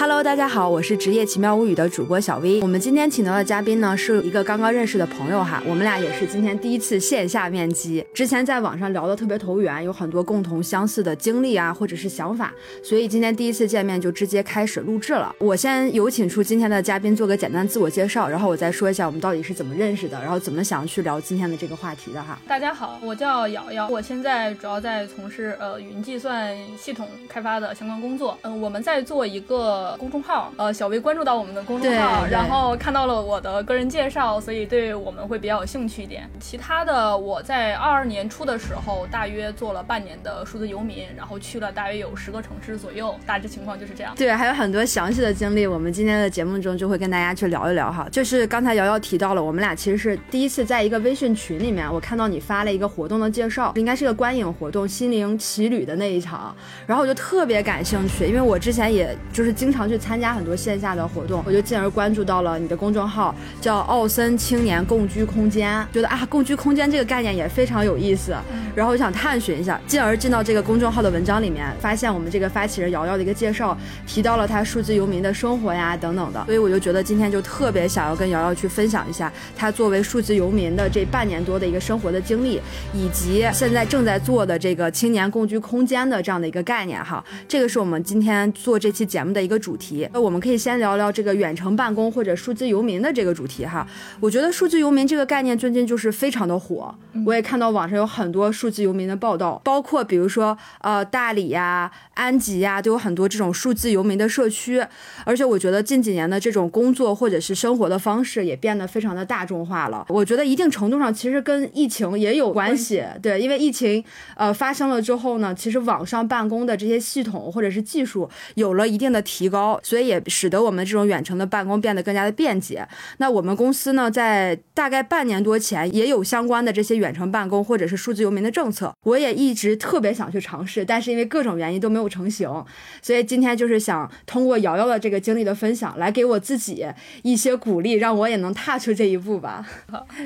Hello，大家好，我是职业奇妙物语的主播小 V。我们今天请到的嘉宾呢，是一个刚刚认识的朋友哈，我们俩也是今天第一次线下面基。之前在网上聊得特别投缘，有很多共同相似的经历啊，或者是想法，所以今天第一次见面就直接开始录制了。我先有请出今天的嘉宾做个简单自我介绍，然后我再说一下我们到底是怎么认识的，然后怎么想去聊今天的这个话题的哈。大家好，我叫瑶瑶，我现在主要在从事呃云计算系统开发的相关工作。嗯，我们在做一个公众号，呃，小薇关注到我们的公众号，然后看到了我的个人介绍，所以对我们会比较有兴趣一点。其他的，我在二二年初的时候，大约做了半年的数字游民，然后去了大约有十个城市左右，大致情况就是这样。对，还有很多详细的经历，我们今天的节目中就会跟大家去聊一聊哈。就是刚才瑶瑶提到了，我们俩其实是第一次在一个微信群里面，我看到你发了一个活动的介绍，应该是个观影活动《心灵奇旅》的那一场，然后我就特别感兴趣，因为我之前也就是经常去参加很多线下的活动，我就进而关注到了你的公众号，叫奥森青年共居空间，觉得啊，共居空间这个概念也非常有意思，然后我想探寻一下，进而进到这个公众号的文章里面，发现我们这个发起人瑶瑶的一个介绍，提到了他数字游民的生活呀等等的，所以我就觉得今天就特别想要跟瑶瑶去分享一下他作为数字游民的这半年多的一个生活的经历，以及现在正在做的这个青年共居空间的这样的一个概念哈。这个是我们今天做这期节目的一个主题。那我们可以先聊聊这个远程办公或者数字游民的这个主题哈。我觉得数字游民这个概念最近就是非常的火，我也看到网上有很多数字游民的报道，包括比如说呃大理呀、安吉呀，都有很多这种数字游民的社区。而且我觉得近几年的这种工作或者是生活的方式也变得非常的大众化了。我觉得一定程度上其实跟疫情也有关系，对，因为疫情呃发生了之后呢，其实网上办公的这些系统或者是技术有了一定的提高，高所以也使得我们这种远程的办公变得更加的便捷。那我们公司呢，在大概半年多前也有相关的这些远程办公或者是数字游民的政策，我也一直特别想去尝试，但是因为各种原因都没有成型，所以今天就是想通过瑶瑶的这个经历的分享，来给我自己一些鼓励，让我也能踏出这一步吧。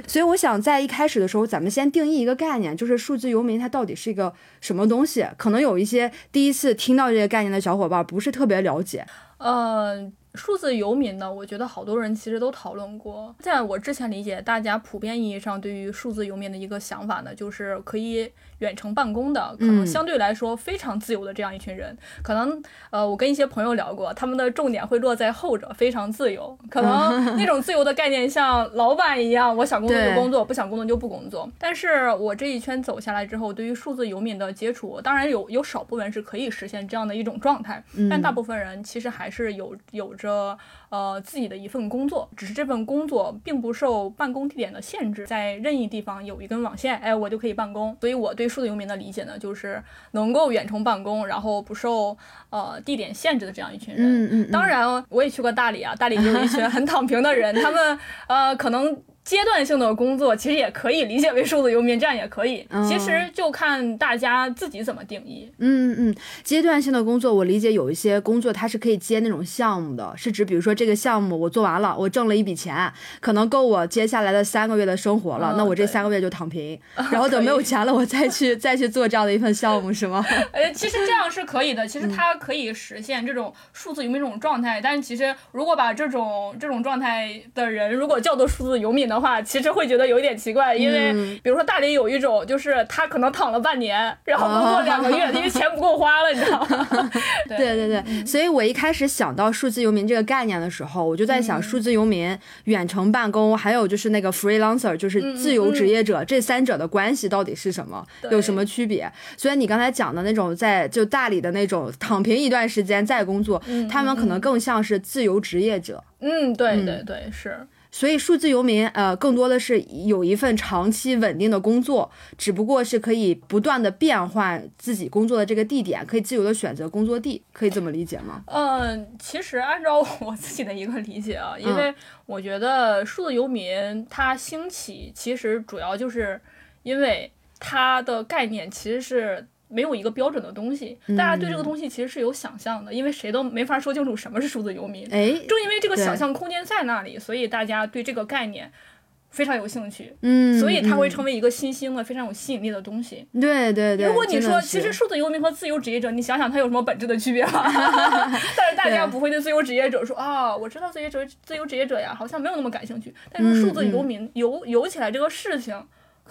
所以我想在一开始的时候，咱们先定义一个概念，就是数字游民它到底是一个什么东西？可能有一些第一次听到这个概念的小伙伴不是特别了解。呃，数字游民呢，我觉得好多人其实都讨论过。在我之前理解，大家普遍意义上对于数字游民的一个想法呢，就是可以远程办公的，可能嗯相对来说非常自由的这样一群人。可能呃，我跟一些朋友聊过，他们的重点会落在后者，非常自由。可能 那种自由的概念像老板一样，我想工作就工作，不想工作就不工作。但是我这一圈走下来之后，对于数字游民的接触，当然有有少部分是可以实现这样的一种状态，但大部分人其实还是有有着呃自己的一份工作，只是这份工作并不受办公地点的限制，在任意地方有一根网线，哎，我就可以办公。所以我对数字游民的理解呢，就是能够远程办公，然后不受呃地点限制的这样一群人。嗯嗯，当然，我也去过大理啊，大理就有一群很躺平的人，他们呃可能阶段性的工作其实也可以理解为数字游民，这样也可以。嗯其实就看大家自己怎么定义。嗯嗯，阶段性的工作，我理解有一些工作它是可以接那种项目的，是指比如说这个项目我做完了，我挣了一笔钱，可能够我接下来的三个月的生活了，嗯那我这三个月就躺平，然后等没有钱了，我再去再去做这样的一份项目，是吗？呃，其实这样是可以的，其实它可以实现这种数字游民这种状态。但是其实如果把这种这种状态的人如果叫做数字游民的话，其实会觉得有一点奇怪，因为嗯比如说大理有一种就是他可能躺了半年，然后工作两个月，因为钱不够花了，你知道吗？对对对对，所以我一开始想到数字游民这个概念的时候，我就在想，嗯数字游民、远程办公，还有就是那个 freelancer，就是嗯自由职业者，这三者的关系到底是什么？有什么区别？所以你刚才讲的那种在就大理的那种躺平一段时间再工作，他们可能更像是自由职业者。嗯，对对对，是。所以数字游民，呃，更多的是有一份长期稳定的工作，只不过是可以不断的变换自己工作的这个地点，可以自由的选择工作地，可以这么理解吗？嗯，其实按照我 自己的一个理解啊，因为我觉得数字游民它兴起，其实主要就是因为它的概念其实是没有一个标准的东西，大家对这个东西其实是有想象的，因为谁都没法说清楚什么是数字游民。哎，正因为这个想象空间在那里，所以大家对这个概念非常有兴趣，嗯，所以它会嗯成为一个新兴的非常有吸引力的东西。对对对。如果你说，其实数字游民和自由职业者，你想想它有什么本质的区别吗？但是大家不会对自由职业者说啊，我知道自由职自由职业者呀，好像没有那么感兴趣。但是数字游民游游起来这个事情，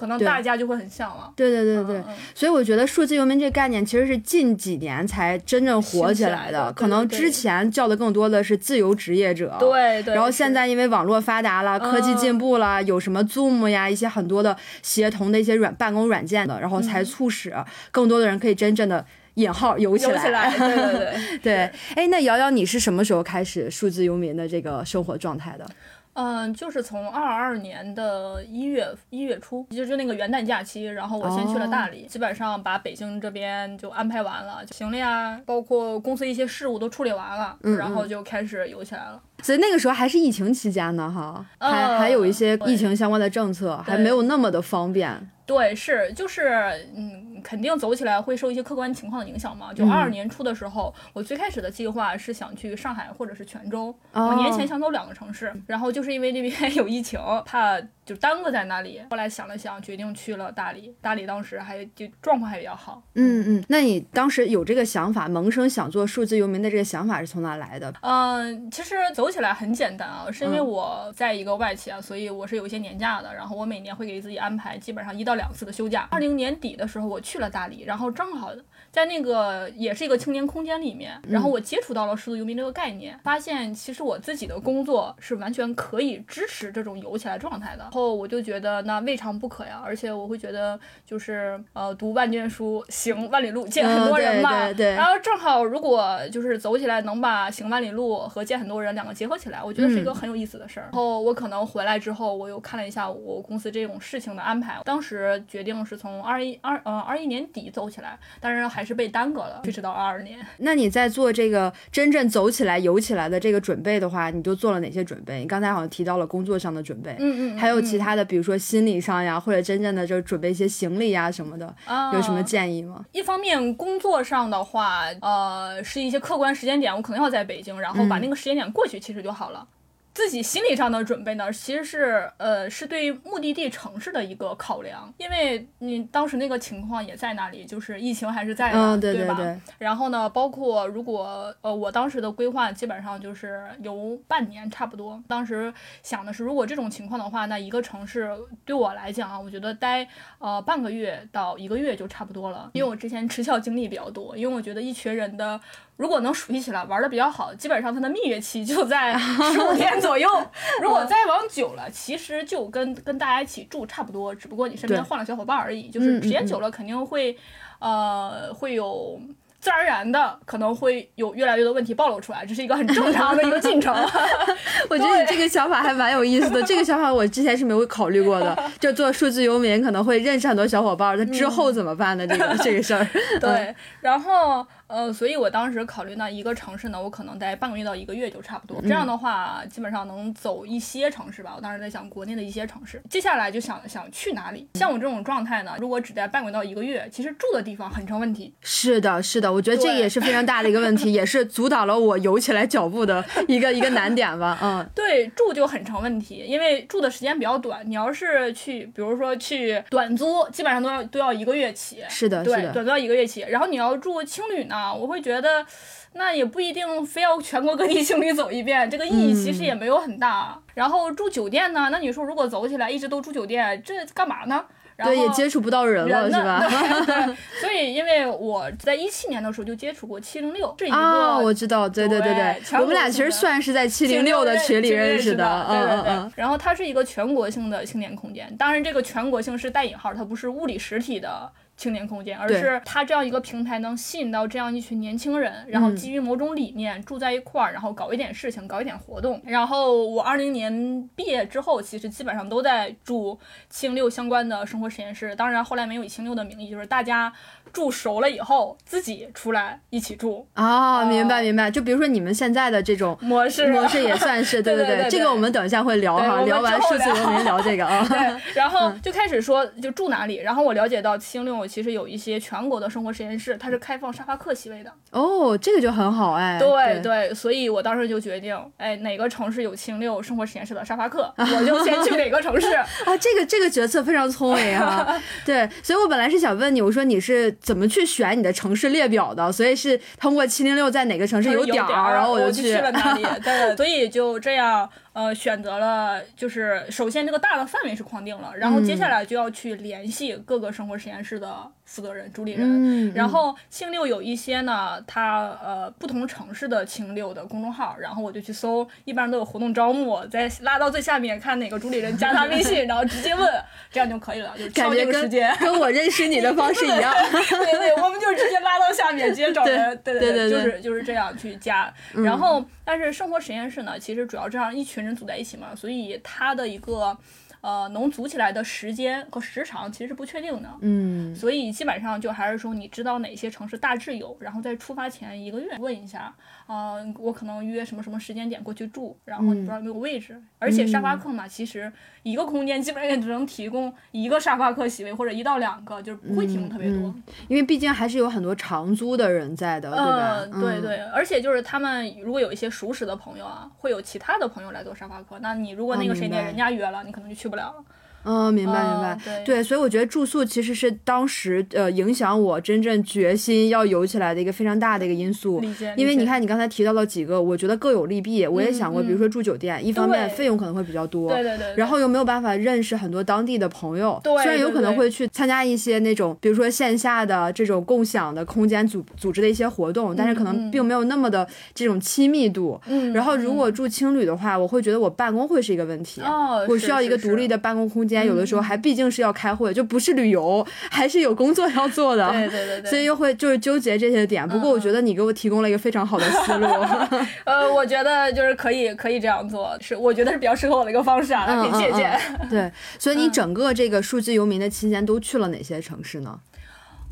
可能大家就会很向往。对对对对，所以我觉得数字游民这个概念其实是近几年才真正火起来来的，可能之前叫的更多的是自由职业者。。对对。然后现在因为网络发达了，科技进步了，有什么 Zoom 呀，一些很多的协同的一些软办公软件的，然后才促使更多的人可以真正的引号游起来。游起来，对对对。对，哎，那瑶瑶，你是什么时候开始数字游民的这个生活状态的？嗯，就是从二二年的一月一月初，就是那个元旦假期，然后我先去了大理，基本上把北京这边就安排完了，行李啊，包括公司一些事务都处理完了，嗯然后就开始游起来了。所以那个时候还是疫情期间呢，哈，还呃还有一些疫情相关的政策，还没有那么的方便。对，是就是，嗯，肯定走起来会受一些客观情况的影响嘛。就嗯二二年初的时候，我最开始的计划是想去上海或者是泉州，哦我年前想走两个城市，然后就是因为那边有疫情，怕就耽搁在那里。后来想了想，决定去了大理。大理当时还就状况还比较好。嗯嗯，那你当时有这个想法，萌生想做数字游民的这个想法是从哪来的？嗯，其实走起来很简单啊，是因为嗯我在一个外企啊，所以我是有一些年假的，然后我每年会给自己安排基本上一到两次的休假。二零年底的时候我去去了大理，然后正好在那个也是一个青年空间里面，然后我接触到了数字游民这个概念，发现其实我自己的工作是完全可以支持这种游起来状态的。然后我就觉得那未尝不可呀，而且我会觉得就是呃读万卷书，行万里路，见很多人嘛。嗯对对对然后正好如果就是走起来能把行万里路和见很多人两个结合起来，我觉得是一个很有意思的事儿。然后我可能回来之后，我又看了一下我公司这种事情的安排，当时决定是从二一二呃二一年底走起来，但是还是被耽搁了，推迟到二二年。那你在做这个真正走起来、游起来的这个准备的话，你都做了哪些准备？你刚才好像提到了工作上的准备，嗯嗯，还有其他的，比如说心理上呀，或者真正的就是准备一些行李呀什么的，啊有什么建议吗？一方面工作上的话，呃，是一些客观时间点，我可能要在北京，然后把那个时间点过去，其实就好了。自己心理上的准备呢，其实是呃是对目的地城市的一个考量，因为你当时那个情况也在那里，就是疫情还是在的，嗯，对吧？对，然后呢，包括如果呃，我当时的规划基本上就是有半年差不多。当时想的是，如果这种情况的话，那一个城市对我来讲啊，我觉得待呃半个月到一个月就差不多了。因为我之前持校经历比较多，因为我觉得一群人的如果能熟悉起来，玩的比较好，基本上它的蜜月期就在 十五天左右。如果再往久了，其实就跟跟大家一起住差不多，只不过你身边换了小伙伴而已。就是嗯时间嗯久了，肯定会呃会有。自然而然的可能会有越来越多问题暴露出来，这是一个很正常的一个进程。我觉得你这个想法还蛮有意思的。这个想法我之前是没有考虑过的，就做数字游民可能会认识很多小伙伴，那之后怎么办呢？这个这个事儿，对，然后呃，所以我当时考虑呢，一个城市呢，我可能待半个月到一个月就差不多。这样的话，基本上能走一些城市吧。我当时在想国内的一些城市，接下来就想想去哪里。像我这种状态呢，如果只待半个月到一个月，其实住的地方很成问题。是的，是的，我觉得这个也是非常大的一个问题，也是阻挡了我游起来脚步的一个一个难点吧。嗯，对，住就很成问题，因为住的时间比较短。你要是去，比如说去短租，基本上都要都要一个月起。是的，对，短租要一个月起。然后你要住青旅呢，我会觉得，那也不一定非要全国各地青旅走一遍，这个意义其实也没有很大。然后住酒店呢，那你说如果走起来一直都住酒店，这干嘛呢？然后对，也接触不到人了，人是吧？对 对，所以因为我在一七年的时候就接触过七零六，这一个、啊，我知道，对对对对我们俩其实算是在七零六的群里认识的，嗯。嗯嗯，然后它是一个全国性的青年空间，当然这个全国性是带引号，它不是物理实体的。青年空间，而是它这样一个平台能吸引到这样一群年轻人，然后嗯基于某种理念住在一块儿，然后搞一点事情，搞一点活动。然后我二零年毕业之后，其实基本上都在住青六相关的生活实验室。当然后来没有以青六的名义，就是大家住熟了以后自己出来一起住啊，明白明白。就比如说你们现在的这种模式，模式也算是，对 对，对这个我们等一下会聊哈，聊完数字游民聊这个啊。对，然后就开始说就住哪里，然后我了解到七零六其实有一些全国的生活实验室，它是开放沙发客席位的。哦，这个就很好哎。对对，所以我当时就决定，哎，哪个城市有清六生活实验室的沙发客，我就先去哪个城市。啊，这个这个决策非常聪明哈。对，所以我本来是想问你，我说你是怎么去选你的城市列表的？所以是通过七零六在哪个城市有点儿，然后我就去了哪里。对，所以就这样。呃，选择了就是首先这个大的范围是框定了，然后接下来就要去联系各个生活实验室的负责人、主理人。然后清六有一些呢，它呃不同城市的清六的公众号，然后我就去搜，一般都有活动招募，再拉到最下面看哪个主理人加他微信，然后直接问，这样就可以了，就感觉跟跟我认识你的方式一样。对对，我们就直接拉到下面，直接找人。对对对，就是就是这样去加。然后，但是生活实验室呢，其实主要这样一群。人组在一起嘛，所以它的一个呃能组起来的时间和时长其实是不确定的，嗯，所以基本上就还是说你知道哪些城市大致有，然后在出发前一个月问一下。啊，我可能约什么什么时间点过去住，然后你不知道有没有位置，而且沙发客嘛，其实一个空间基本上也只能提供一个沙发客席位或者一到两个，就是不会提供特别多，因为毕竟还是有很多长租的人在的，对吧？对对，而且就是他们如果有一些熟识的朋友啊，会有其他的朋友来做沙发客，那你如果那个谁点人家约了，你可能就去不了了。嗯，明白明白，对，所以我觉得住宿其实是当时呃影响我真正决心要游起来的一个非常大的一个因素。因为你看你刚才提到了几个，我觉得各有利弊。我也想过，比如说住酒店，一方面费用可能会比较多，对对对，然后又没有办法认识很多当地的朋友。对，虽然有可能会去参加一些那种，比如说线下的这种共享的空间组组织的一些活动，但是可能并没有那么的这种亲密度。嗯，然后如果住青旅的话，我会觉得我办公会是一个问题。哦，我需要一个独立的办公空间，有的时候还。毕竟是要开会，就不是旅游，还是有工作要做的。对对对对，所以又会就是纠结这些点。不过我觉得你给我提供了一个非常好的思路。呃，我觉得就是可以可以这样做，是我觉得是比较适合我的一个方式啊，可以借鉴。对，所以你整个这个数字游民的期间都去了哪些城市呢？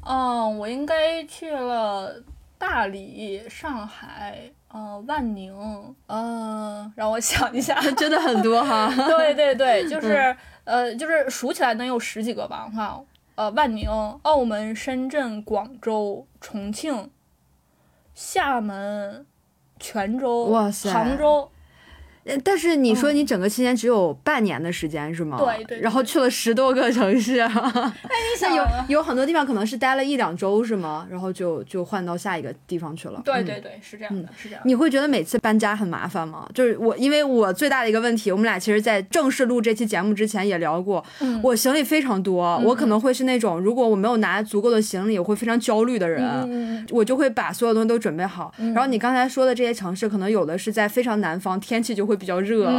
嗯，我应该去了大理、上海。呃，万宁，嗯，让我想一下，真的很多哈。对对对，就是呃，就是数起来能有十几个吧，哈。呃，万宁、澳门、深圳、广州、重庆、厦门、泉州、哇塞，杭州。但是你说你整个期间只有半年的时间是吗？对对。然后去了十多个城市，那你想有有很多地方可能是待了一两周是吗？然后就就换到下一个地方去了。对对对，是这样的，是这样。你会觉得每次搬家很麻烦吗？就是我，因为我最大的一个问题，我们俩其实，在正式录这期节目之前也聊过，我行李非常多，我可能会是那种如果我没有拿足够的行李，我会非常焦虑的人，我就会把所有东西都准备好。然后你刚才说的这些城市，可能有的是在非常南方，天气就会比较热。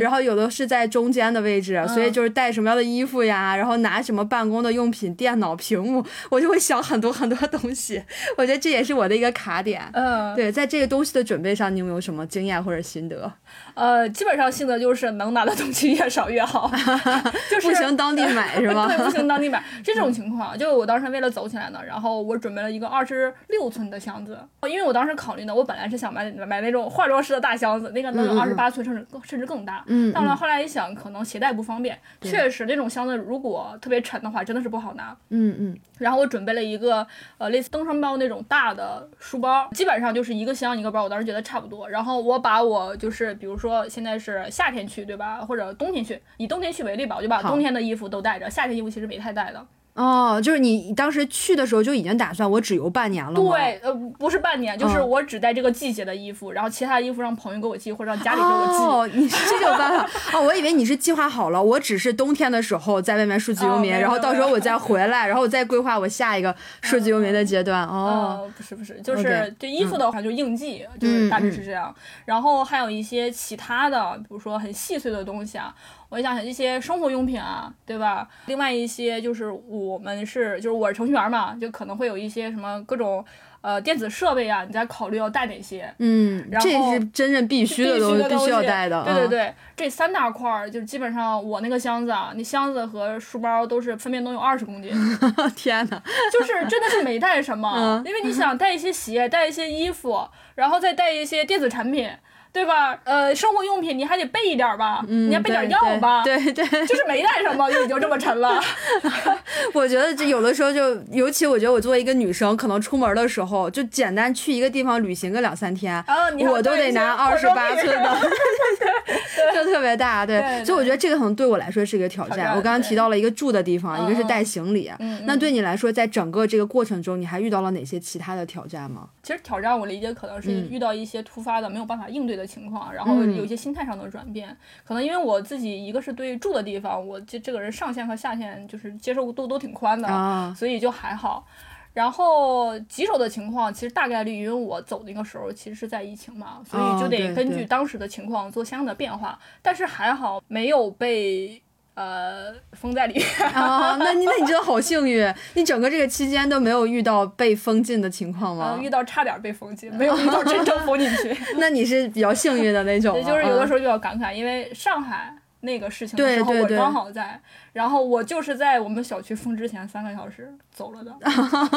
然后有的是在中间的位置，所以就是带什么样的衣服呀，然后拿什么办公的用品、电脑、屏幕，我就会想很多很多东西。我觉得这也是我的一个卡点。嗯，对，在这个东西的准备上，你有没有什么经验或者心得？呃，基本上心得就是能拿的东西越少越好，就是不行当地买是吗？对，不行当地买这种情况，就我当时为了走起来呢，然后我准备了一个二十六寸的箱子，因为我当时考虑呢，我本来是想买买那种化妆师的大箱子，那个能有二十八寸甚至更甚至更大。嗯，但后来一想，可能携带不方便，确实那种箱子如果特别沉的话，真的是不好拿。嗯嗯。然后我准备了一个呃类似登山包那种大的书包，基本上就是一个箱一个包，我当时觉得差不多。然后我把我就是比如说现在是夏天去对吧，或者冬天去，以冬天去为例吧，我就把冬天的衣服都带着，夏天衣服其实没太带的。哦，就是你当时去的时候就已经打算我只游半年了？对，呃，不是半年，就是我只带这个季节的衣服，然后其他的衣服让朋友给我寄或者让家里给我寄。哦，你是这种办法哦，我以为你是计划好了，我只是冬天的时候在外面数字游民，然后到时候我再回来，然后我再规划我下一个数字游民的阶段。哦，不是不是，就是这衣服的话就应季，就是大致是这样。然后还有一些其他的，比如说很细碎的东西啊。我想想一些生活用品啊，对吧？另外一些就是我们是，就是我是程序员嘛，就可能会有一些什么各种呃电子设备啊，你在考虑要带哪些？嗯，这是真正必须的东西，必须要带的。对对对，这三大块儿就基本上我那个箱子啊，那箱子和书包都是分别能有二十公斤。天哪，就是真的是没带什么，因为你想带一些鞋，带一些衣服，然后再带一些电子产品。对吧？呃，生活用品你还得备一点吧，嗯你还备点药吧，对对，对就是没带什么就已经这么沉了。我觉得这有的时候就，尤其我觉得我作为一个女生，可能出门的时候就简单去一个地方旅行个两三天，我都得拿二十八寸的，就特别大，对，对所以我觉得这个可能对我来说是一个挑战。挑战我刚刚提到了一个住的地方，嗯一个是带行李，嗯那对你来说，在整个这个过程中，你还遇到了哪些其他的挑战吗？其实挑战我理解可能是嗯遇到一些突发的没有办法应对的情况，然后嗯有一些心态上的转变。可能因为我自己一个是对住的地方，我这这个人上限和下限就是接受度都挺宽的，啊，所以就还好。然后棘手的情况，其实大概率因为我走那个时候其实是在疫情嘛，所以就得根据当时的情况做相应的变化。但是还好没有被呃封在里面。啊，那你那你真的好幸运，你整个这个期间都没有遇到被封禁的情况吗嗯？遇到差点被封禁，没有遇到真正封进去。那你是比较幸运的那种啊，也就是有的时候候比较感慨，因为上海那个事情的对时候，我刚好在，然后我就是在我们小区封之前三个小时走了的，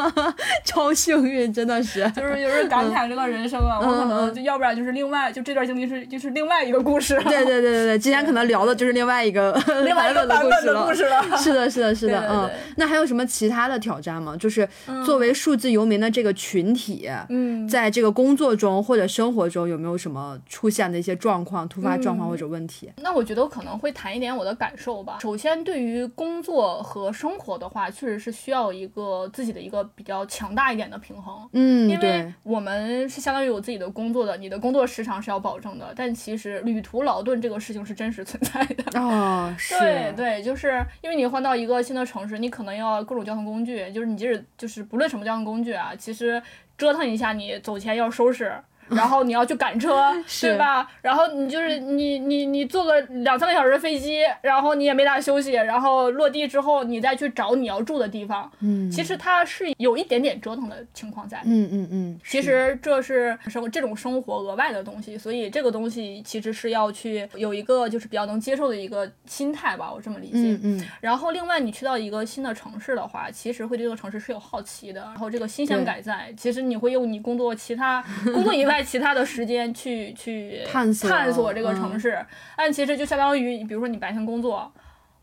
超幸运，真的是。就是有时候感慨这个人生啊，我可嗯能就要不然就是另外就这段经历是就是另外一个故事，对对对对对，今天可能聊的就是另外一个 另外一个 版版本的故事了。是的，是的，是的，嗯。那还有什么其他的挑战吗？就是作为数字游民的这个群体，嗯，在这个工作中或者生活中，有没有什么出现的一些状况、突发状况或者问题？那我觉得我可能会谈一点我的感受吧。首先，对于工作和生活的话，确实是需要一个自己的一个比较强大一点的平衡。嗯，因为，我们是相当于有自己的工作的，你的工作时长是要保证的，但其实旅途劳顿这个事情是真实存在的。哦，是，对对，就是因为你换到一个新的城市，你可能要各种交通工具，就是你即使就是不论什么交通工具啊，其实折腾一下，你走前要收拾。然后你要去赶车，对吧？然后你就是你你你坐个两三个小时的飞机，然后你也没咋休息，然后落地之后你再去找你要住的地方，嗯，其实它是有一点点折腾的情况在。嗯嗯嗯，其实这是生这种生活额外的东西，所以这个东西其实是要去有一个就是比较能接受的一个心态吧，我这么理解。嗯嗯，然后另外你去到一个新的城市的话，其实会对这个城市是有好奇的，然后这个新鲜感在，其实你会用你工作其他工作以外其他的时间去去探索探索这个嗯城市，但其实就相当于比如说你白天工作，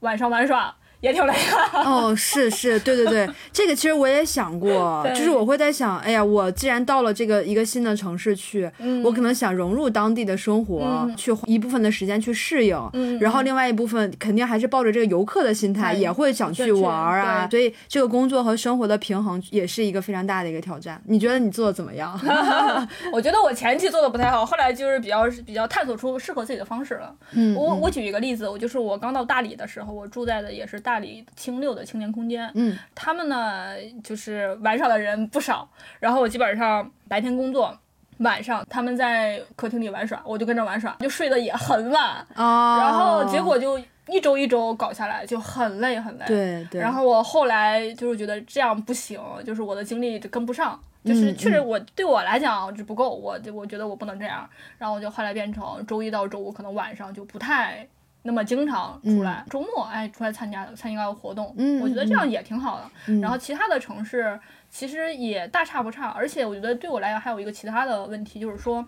晚上玩耍。也挺累的，哦，是是，对对对，这个其实我也想过，就是我会在想，哎呀，我既然到了这个一个新的城市去，嗯我可能想融入当地的生活，嗯去花一部分的时间去适应，嗯然后另外一部分肯定还是抱着这个游客的心态，也会想去去玩儿啊。所以这个工作和生活的平衡也是一个非常大的一个挑战。你觉得你做的怎么样？我觉得我前期做的不太好，后来就是比较比较探索出适合自己的方式了。嗯，我我举一个例子，我就是我刚到大理的时候，我住在的也是大理清六的青年空间。嗯，他们呢就是玩耍的人不少，然后我基本上白天工作。晚上他们在客厅里玩耍，我就跟着玩耍，就睡得也很晚，哦，然后结果就一周一周搞下来，就很累很累。对对，然后我后来就是觉得这样不行，就是我的精力就跟不上，就是嗯确实我、对我来讲就不够，我我觉得我不能这样，然后我就后来变成周一到周五可能晚上就不太那么经常出来，周末哎出来参加参加个活动，嗯我觉得这样也挺好的。嗯然后其他的城市其实也大差不差，而且我觉得对我来讲还有一个其他的问题就是说。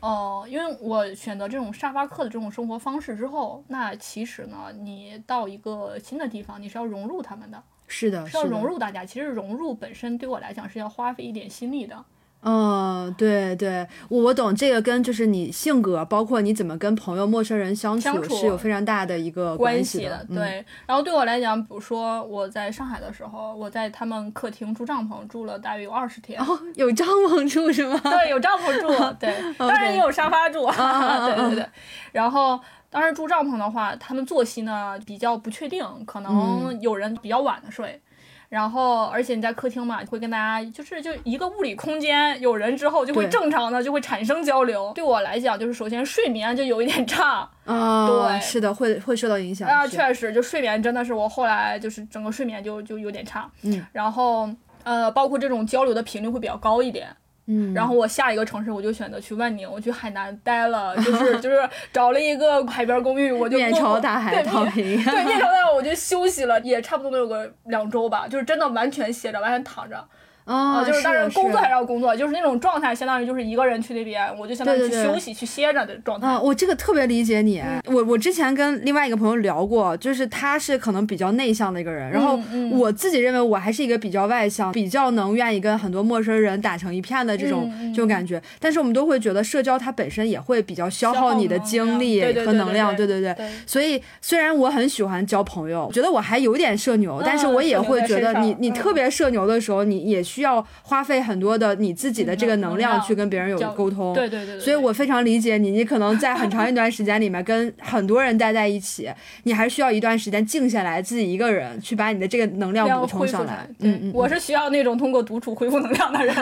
呃，因为我选择这种沙发客的这种生活方式之后，那其实呢，你到一个新的地方，你是要融入他们的，是的，是要融入大家。其实融入本身对我来讲是要花费一点心力的。嗯，对对，我我懂这个跟就是你性格，包括你怎么跟朋友、陌生人相相处是有非常大的一个关系系的，嗯、对。然后对我来讲，比如说我在上海的时候，我在他们客厅住帐篷住了大约有二十天，哦，有帐篷住是吗？对，有帐篷住，对，当然也有沙发住，对对对。然后当时住帐篷的话，他们作息呢比较不确定，可能有人比较晚的睡。然后，而且你在客厅嘛，会跟大家就是就一个物理空间，有人之后就会正常的就会产生交流。对我来讲，就是首先睡眠就有一点差啊、对是的，会会受到影响啊，确实，就睡眠真的是我后来就是整个睡眠就就有点差。嗯，然后呃，包括这种交流的频率会比较高一点。嗯，然后我下一个城市我就选择去万宁，我去海南待了，就是就是找了一个海边公寓，我就面朝大海对躺平，对，面朝大海我就休息了，也差不多能有个两周吧，就是真的完全歇着，完全躺着。啊，就是当然是工作还是要工作，就是那种状态，相当于就是一个人去那边，我就相当于去休息、去歇着的状态。啊，我这个特别理解你。我我之前跟另外一个朋友聊过，就是他是可能比较内向的一个人，然后嗯我自己认为我还是一个比较外向、比较能愿意跟很多陌生人打成一片的这种、这种感觉。但是我们都会觉得社交它本身也会比较消消耗耗你的精力和能量，对对对对所以虽然我很喜欢交朋友，觉得我还有点社牛，但是我也会觉得你你嗯特别社牛的时候，你也需要花费很多的你自己的这个能量去跟别人有沟通。对对对，所以我非常理解你，你可能在很长一段时间里面跟很多人待在一起，你还需要一段时间静下来，自己一个人去把你的这个能量补充上来。。嗯嗯，我是需要那种通过独处恢复能量的人。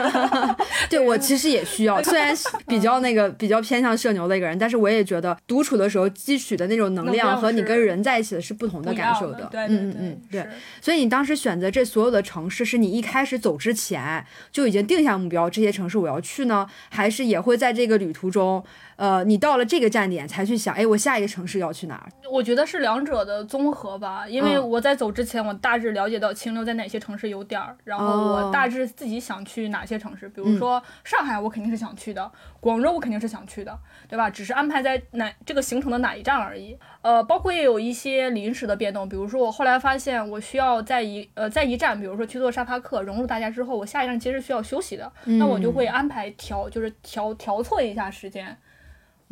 对我其实也需要，虽然比较那个比较偏向社牛的一个人，但是我也觉得独处的时候汲取的那种能量和你跟人在一起的是不同的感受的，对嗯嗯嗯，对。所以你当时选择这所有的城市，是你一开始走之前钱就已经定下目标，这些城市我要去呢，还是也会在这个旅途中，呃，你到了这个站点才去想，哎，我下一个城市要去哪儿？我觉得是两者的综合吧，因为嗯我在走之前，我大致了解到清流在哪些城市有点儿，然后哦我大致自己想去哪些城市，比嗯如说上海，我肯定是想去的，广州我肯定是想去的，对吧？只是安排在哪这个行程的哪一站而已。呃，包括也有一些临时的变动，比如说我后来发现我需要在一呃在一站，比如说去做沙发客，融入大家之后，我下一站其实需要休息的，那我就嗯会安排调就是调调错一下时间。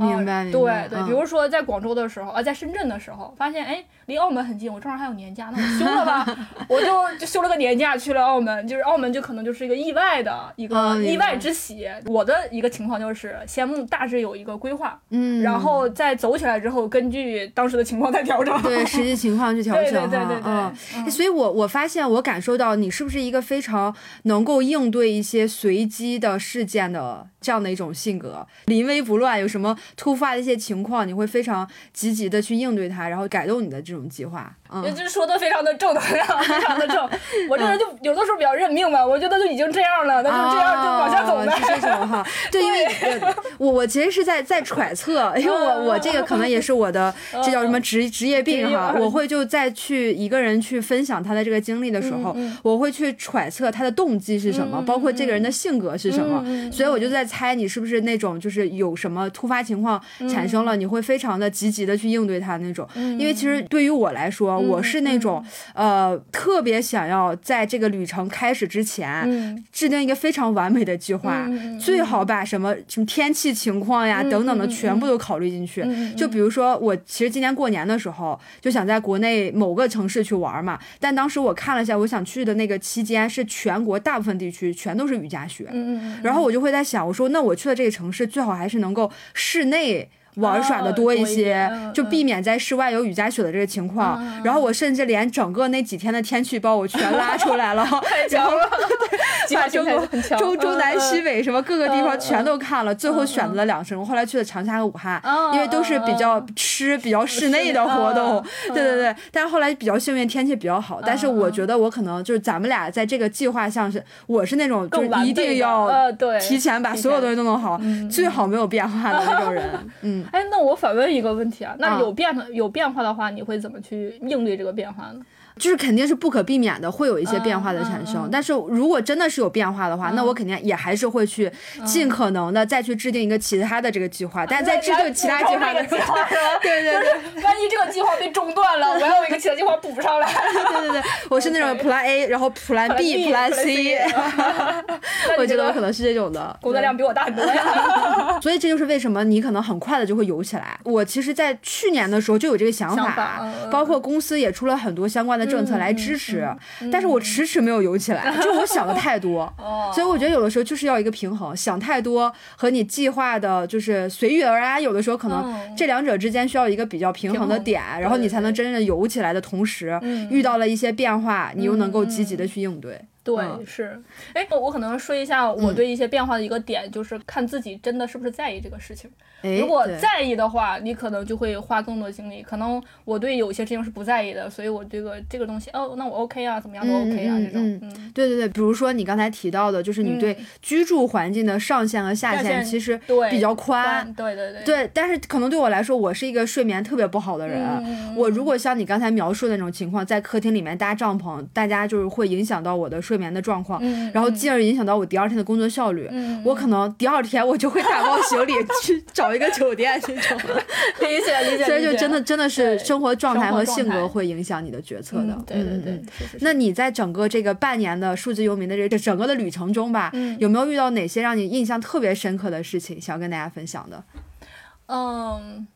明白呃明白对对，嗯。比如说在广州的时候，呃，在深圳的时候，发现哎，离澳门很近，我正好还有年假，那我休了吧，我就就休了个年假去了澳门，就是澳门就可能就是一个意外的一个意外之喜。我的一个情况就是先大致有一个规划，嗯，然后再走起来之后，根据当时的情况再调整。对实际情况去调整对，对对对对所以我我发现我感受到你是不是一个非常能够应对一些随机的事件的这样的一种性格，临危不乱，有什么突发的一些情况，你会非常积极的去应对它，然后改动你的这种计划。嗯。也就是说的非常的正能量，非常的正。我这人就有的时候比较认命吧，我觉得就已经这样了，那就这样就往下走呗。这种哈，对，因为呃我我其实是在在揣测，因为我我这个可能也是我的这叫什么职职业病哈，我会就再去一个人去分享他的这个经历的时候，我会去揣测他的动机是什么，包括这个人的性格是什么，所以我就在猜你是不是那种就是有什么突发情况产生了，你会非常的积极的去应对它那种，因为其实对于我来说，我是那种呃特别想要在这个旅程开始之前。嗯制定一个非常完美的计划，最好把什么什么天气情况呀、等等的全部都考虑进去。就比如说，我其实今年过年的时候就想在国内某个城市去玩嘛，但当时我看了一下，我想去的那个期间是全国大部分地区全都是雨夹雪，然后我就会在想，我说那我去的这个城市最好还是能够室内。内玩耍的哦多一些，就避免在室外有雨夹雪的这个情况。然后我甚至连整个那几天的天气预报我全拉出来了，太强了，把中国。中中南西嗯北什么各个地方嗯全都看了，最后选择了两省。我后来去了长沙和武汉，嗯因为都是比较吃、比较室内的活动。嗯 对对对，但是后来比较幸运，天气比较好。但是我觉得我可能就是咱们俩在这个计划上是，我是那种就一定要提前把提所有前东西都弄好，最好没有变化的那种人。嗯。哎，那我反问一个问题啊，那啊有变有变化的话，你会怎么去应对这个变化呢？就是肯定是不可避免的，会有一些变化的产生。嗯嗯嗯但是如果真的是有变化的话，那我肯定也还是会去尽可能的再去制定一个其他的这个计划。但在制定其他计划的时候，对对对万一这个计划被中断了，我要有一个其他计划补上来。对对对，我是那种 Plan A，然后 Plan B、Plan C，我觉得我可能是这种的。工作量比我大很多呀。所以这就是为什么你可能很快的就会游起来。我其实，在去年的时候就有这个想想法包括公司也出了很多相关的政策来支持，但是我迟迟没有游起来，就我想的太多。哦。所以我觉得有的时候就是要一个平衡，想太多和你计划的就是随遇而安，有的时候可能嗯。这两者之间需要一个比较平衡的点，然后你才能真正的游起来的同时，嗯。遇到了一些变化，你又能够积极的去应对。对，嗯是。哎，我我可能说一下我对一些变化的一个点，就是看自己真的是不是在意这个事情。哎，如果在意的话，你可能就会花更多精力。可能我对有些事情是不在意的，所以我这个这个东西，哦，那我 OK 啊，怎么样都 OK 啊，这种。对对对，比如说你刚才提到的，就是你对居住环境的上限和下限其实比较宽。对对对。对，但是可能对我来说，我是一个睡眠特别不好的人。我如果像你刚才描述的那种情况，在客厅里面搭帐篷，大家就是会影响到我的睡眠的状况，然后进而影响到我第二天的工作效率。我可能第二天我就会打包行李 去找一个酒店这种。理解理解。所以就真的真的是生活状态和性格会影响你的决策的。对对对。那你在整个这个半年的数字游民的这这整个的旅程中吧，有没有遇到哪些让你印象特别深刻的事情，想要跟大家分享的？嗯，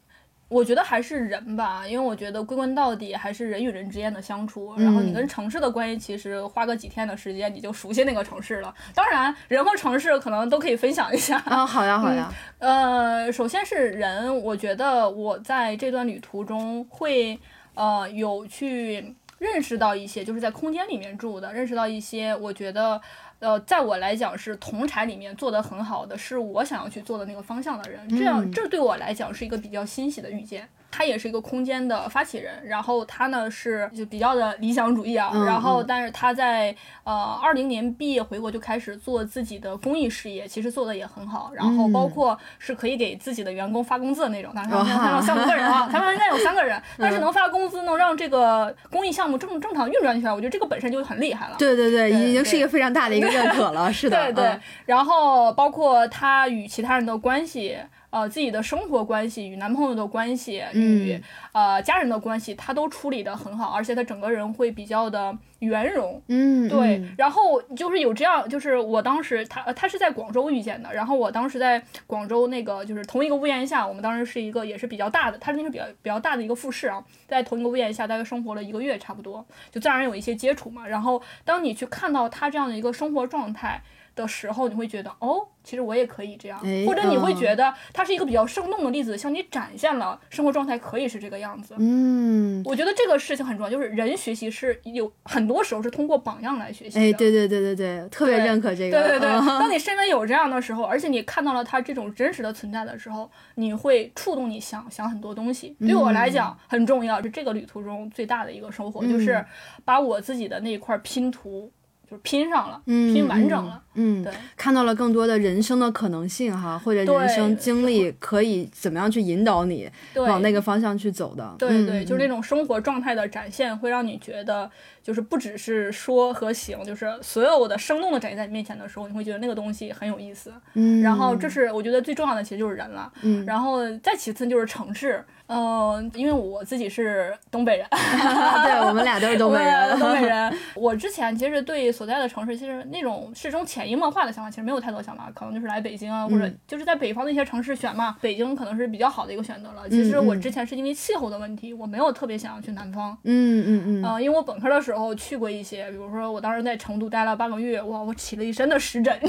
我觉得还是人吧，因为我觉得归根到底还是人与人之间的相处。然后你跟城市的关系，其实花个几天的时间，你就熟悉那个城市了。当然，人和城市可能都可以分享一下。啊，好呀，好呀。呃，首先是人，我觉得我在这段旅途中会呃有去。认识到一些就是在空间里面住的，认识到一些我觉得，呃，在我来讲是同产里面做得很好的，是我想要去做的那个方向的人，这样这对我来讲是一个比较欣喜的遇见。他也是一个空间的发起人，然后他呢是就比较的理想主义啊，然后但是他在呃二零年毕业回国就开始做自己的公益事业，其实做的也很好，然后包括是可以给自己的员工发工资的那种，当然他有三个人啊，他们应该有三个人，但是能发工资，能让这个公益项目正正常运转起来，我觉得这个本身就很厉害了。对对对，已经是一个非常大的一个认 可了，是的。对对，然后包括他与其他人的关系。呃，自己的生活关系与男朋友的关系，与呃家人的关系，他都处理的很好，而且他整个人会比较的圆融。嗯，对。然后就是有这样，就是我当时他他是在广州遇见的，然后我当时在广州那个就是同一个屋檐下，我们当时是一个也是比较大的，他是那个比较比较大的一个复式啊，在同一个屋檐下大概生活了一个月差不多，就自然有一些接触嘛。然后当你去看到他这样的一个生活状态。的时候，你会觉得哦，其实我也可以这样，或者你会觉得它是一个比较生动的例子，向你展现了生活状态可以是这个样子。嗯，我觉得这个事情很重要，就是人学习是有很多时候是通过榜样来学习的。哎，对对对对对，特别认可这个。对对对，当你身边有这样的时候，而且你看到了他这种真实的存在的时候，你会触动你想想很多东西。对我来讲很重要，是这个旅途中最大的一个收获，就是把我自己的那一块拼图。就是拼上了，拼完整了，嗯，对，看到了更多的人生的可能性哈，或者人生经历可以怎么样去引导你往那个方向去走的，对对，就是那种生活状态的展现，会让你觉得就是不只是说和行，就是所有的生动的展现在你面前的时候，你会觉得那个东西很有意思，嗯，然后这是我觉得最重要的，其实就是人了，嗯，然后再其次就是城市。嗯，因为我自己是东北人，对我们俩都是东北人。东北人，我之前其实对所在的城市，其实那种是种潜移默化的想法，其实没有太多想法，可能就是来北京啊，或者就是在北方的一些城市选嘛。北京可能是比较好的一个选择了。其实我之前是因为气候的问题，我没有特别想要去南方。嗯嗯嗯。呃，因为我本科的时候去过一些，比如说我当时在成都待了半个月，哇，我起了一身的湿疹。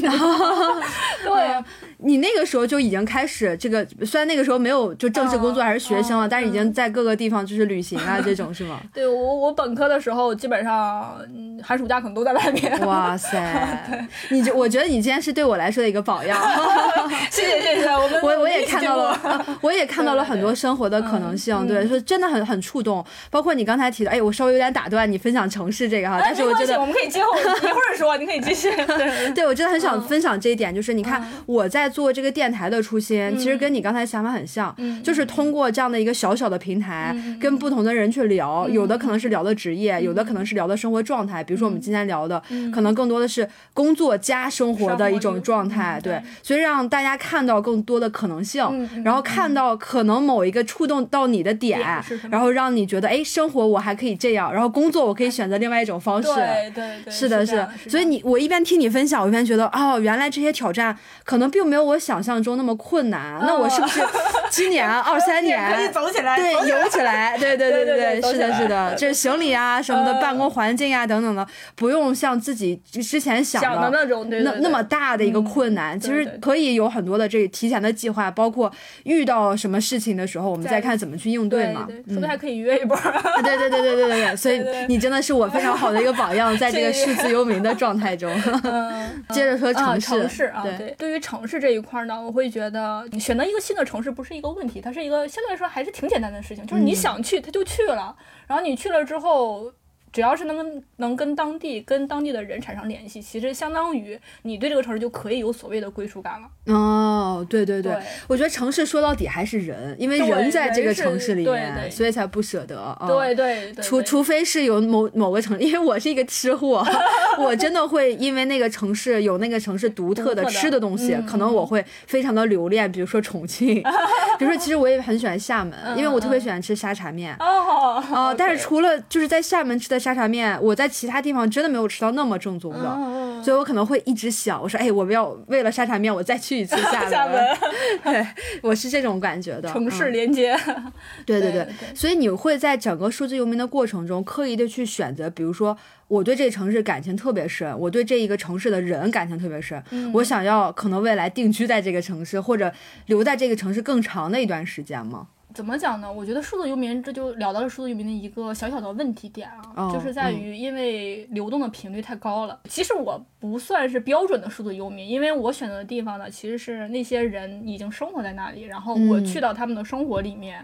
对，你那个时候就已经开始这个，虽然那个时候没有就正式工作，还是学生了，但是已经在。各个地方就是旅行啊，这种是吗？对我，我本科的时候基本上寒暑假可能都在外面。哇塞，你就我觉得你今天是对我来说的一个榜样。谢谢谢谢，我们我我也看到了，我也看到了很多生活的可能性。对，是真的很很触动。包括你刚才提的，哎，我稍微有点打断你分享城市这个哈，但是我觉得我们可以接后 一会儿说，你可以继续。对，对我真的很想分享这一点，就是你看我在做这个电台的初心，其实跟你刚才想法很像，就是通过这样的一个小小的平。平台跟不同的人去聊，有的可能是聊的职业，有的可能是聊的生活状态。比如说我们今天聊的，可能更多的是工作加生活的一种状态。对，所以让大家看到更多的可能性，然后看到可能某一个触动到你的点，然后让你觉得，哎，生活我还可以这样，然后工作我可以选择另外一种方式。对对对，是的，是。所以你我一边听你分享，我一边觉得，哦，原来这些挑战可能并没有我想象中那么困难。那我是不是 今年二三 年可以走起来？对。游起来，对对对对对，是的，是的，就是行李啊什么的，办公环境啊等等的，不用像自己之前想的那种那那么大的一个困难，其实可以有很多的这提前的计划，包括遇到什么事情的时候，我们再看怎么去应对嘛。说不定还可以约一波。对对对对对对对，所以你真的是我非常好的一个榜样，在这个数字游民的状态中。接着说城市，城市啊，对，对于城市这一块呢，我会觉得选择一个新的城市不是一个问题，它是一个相对来说还是挺简单的事情，就是你。想去他就去了，然后你去了之后。只要是能跟能跟当地跟当地的人产生联系，其实相当于你对这个城市就可以有所谓的归属感了。哦，对对对，我觉得城市说到底还是人，因为人在这个城市里面，所以才不舍得。对对，除除非是有某某个城，因为我是一个吃货，我真的会因为那个城市有那个城市独特的吃的东西，可能我会非常的留恋。比如说重庆，比如说其实我也很喜欢厦门，因为我特别喜欢吃沙茶面。哦哦，但是除了就是在厦门吃的沙茶面，我在其他地方真的没有吃到那么正宗的，所以我可能会一直想，我说哎，我不要为了沙茶面我再去一次 厦门。对，我是这种感觉的。城市连接，对对对，所以你会在整个数字游民的过程中刻意的去选择，比如说。我对这个城市感情特别深，我对这一个城市的人感情特别深，我想要可能未来定居在这个城市，或者留在这个城市更长的一段时间吗？怎么讲呢？我觉得数字游民这就聊到了数字游民的一个小小的问题点啊，就是在于因为流动的频率太高了。其实我不算是标准的数字游民，因为我选择的地方呢，其实是那些人已经生活在那里，然后我去到他们的生活里面，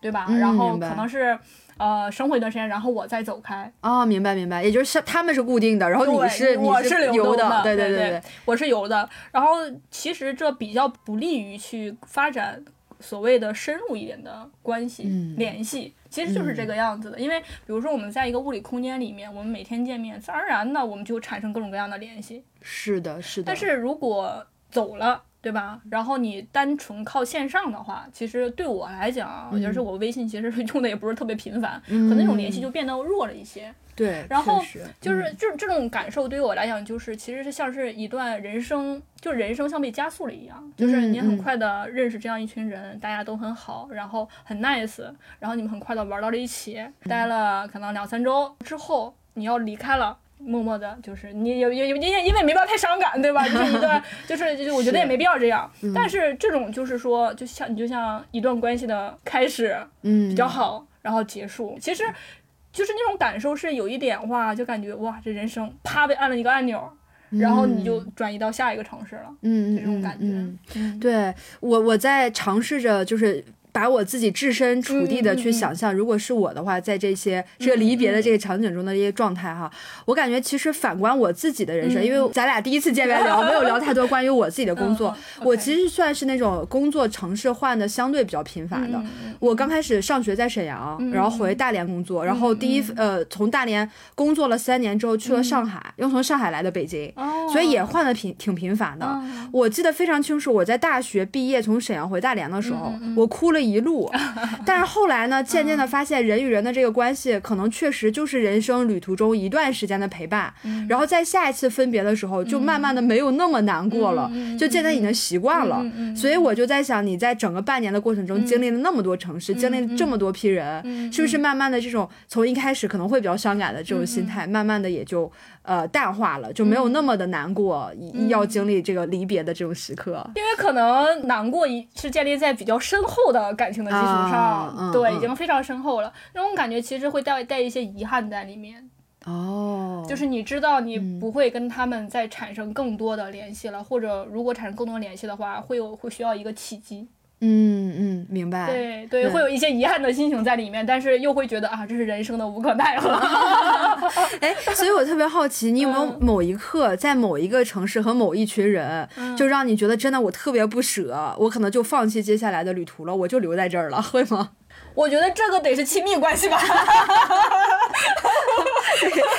对吧？然后可能是。呃，生活一段时间，然后我再走开。哦，明白明白，也就是他们是固定的，然后你是你是游的，对对对，我是游的。然后其实这比较不利于去发展所谓的深入一点的关系联系，其实就是这个样子的。因为比如说我们在一个物理空间里面，我们每天见面，自然而然的我们就产生各种各样的联系。是的，是的。但是如果走了。对吧？然后你单纯靠线上的话，其实对我来讲，我觉得是我微信其实用的也不是特别频繁，可能那种联系就变得弱了一些。对，然后就是这这种感受对于我来讲，就是其实是像是一段人生，就人生像被加速了一样，就是你很快的认识这样一群人，大家都很好，然后很 nice，然后你们很快的玩到了一起，待了可能两三周之后，你要离开了。默默的，就是你有有有，因为因为没必要太伤感，对吧？就是一段，就是就是，我觉得也没必要这样。但是这种就是说，就像你就像一段关系的开始，嗯，比较好，然后结束，其实就是那种感受是有一点哇，就感觉哇，这人生啪被按了一个按钮，然后你就转移到下一个城市了，嗯，这种感觉。对我，我在尝试着就是。把我自己置身处地的去想象，如果是我的话，在这些这个离别的这个场景中的一些状态哈，我感觉其实反观我自己的人生，因为咱俩第一次见面聊，没有聊太多关于我自己的工作，我其实算是那种工作城市换的相对比较频繁的。我刚开始上学在沈阳，然后回大连工作，然后第一呃从大连工作了三年之后去了上海，又从上海来的北京，所以也换的频挺频繁的。我记得非常清楚，我在大学毕业从沈阳回大连的时候，我哭了。一路，但是后来呢，渐渐的发现人与人的这个关系，可能确实就是人生旅途中一段时间的陪伴。然后在下一次分别的时候，就慢慢的没有那么难过了，就渐渐已经习惯了。所以我就在想，你在整个半年的过程中，经历了那么多城市，经历了这么多批人，是不是慢慢的这种从一开始可能会比较伤感的这种心态，慢慢的也就呃淡化了，就没有那么的难过，要经历这个离别的这种时刻。因为可能难过一是建立在比较深厚的。感情的基础上，对，已经非常深厚了。那种感觉其实会带带一些遗憾在里面。哦，就是你知道你不会跟他们再产生更多的联系了，或者如果产生更多联系的话，会有会需要一个契机。嗯嗯，明白。对对，会有一些遗憾的心情在里面，但是又会觉得啊，这是人生的无可奈何。哎，所以我特别好奇，你有没有某一刻在某一个城市和某一群人，就让你觉得真的我特别不舍，我可能就放弃接下来的旅途了，我就留在这儿了，会吗？我觉得这个得是亲密关系吧。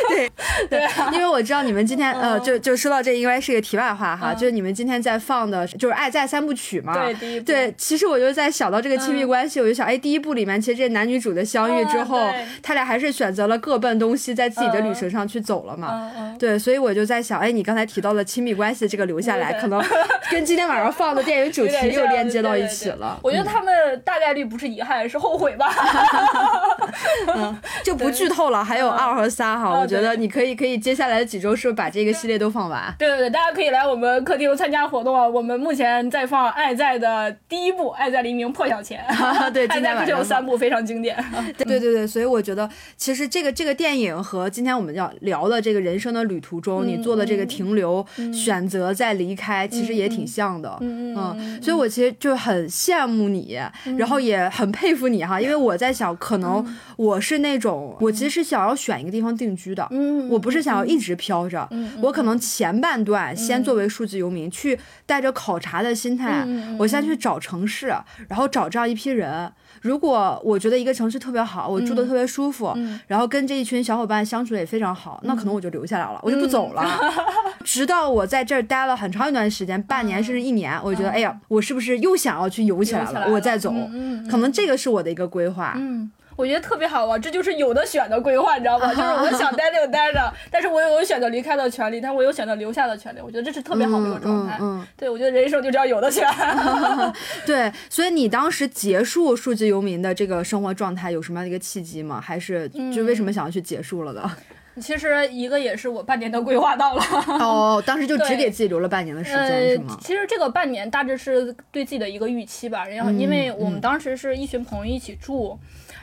对对，因为我知道你们今天呃，就就说到这，应该是个题外话哈，就是你们今天在放的就是《爱在三部曲》嘛。对，第一部。对，其实我就在想到这个亲密关系，我就想，哎，第一部里面其实这男女主的相遇之后，他俩还是选择了各奔东西，在自己的旅程上去走了嘛。对，所以我就在想，哎，你刚才提到的亲密关系这个留下来，可能跟今天晚上放的电影主题又连接到一起了。我觉得他们大概率不是遗憾，是后悔吧。嗯，就不剧透了。还有二和三哈，我觉得你可以可以接下来的几周是不是把这个系列都放完？对对对，大家可以来我们客厅参加活动啊。我们目前在放《爱在》的第一部《爱在黎明破晓前 》。对，今天晚上有三部非常经典。对对对对，所以我觉得其实这个这个电影和今天我们要聊的这个人生的旅途中，你做的这个停留、选择再离开，其实也挺像的。嗯嗯。所以我其实就很羡慕你，然后也很佩服你哈，因为我在想，可能我是那种我其实想要选一个地方。定居的。嗯，我不是想要一直飘着，嗯我可能前半段先作为数字游民，去带着考察的心态，我先去找城市，然后找这样一批人。如果我觉得一个城市特别好，我住的特别舒服，嗯。然后跟这一群小伙伴相处的也非常好，那可能我就留下来了，我就不嗯走了。直到我在这儿待了很长一段时间，半年甚至一年，我觉得，哎呀，我是不是又想要去游起来了？我再走，可能这个是我的一个规划。嗯，我觉得特别好啊，这就是有的选的规划，你知道吗？就是我想待就待着，但是我又有选择离开的权利，但是我有选择留下的权利。我觉得这是特别好的一个状态。嗯嗯对，我觉得人生就这样有的选。对，所以你当时结束数字游民的这个生活状态有什么样的一个契机吗？还是就为什么想要去结束了的？其实一个也是我半年的规划到了。哦，当时就只给自己留了半年的时间，呃是吗？其实这个半年大致是对自己的一个预期吧，然后因为我们当时是一群朋友一起住。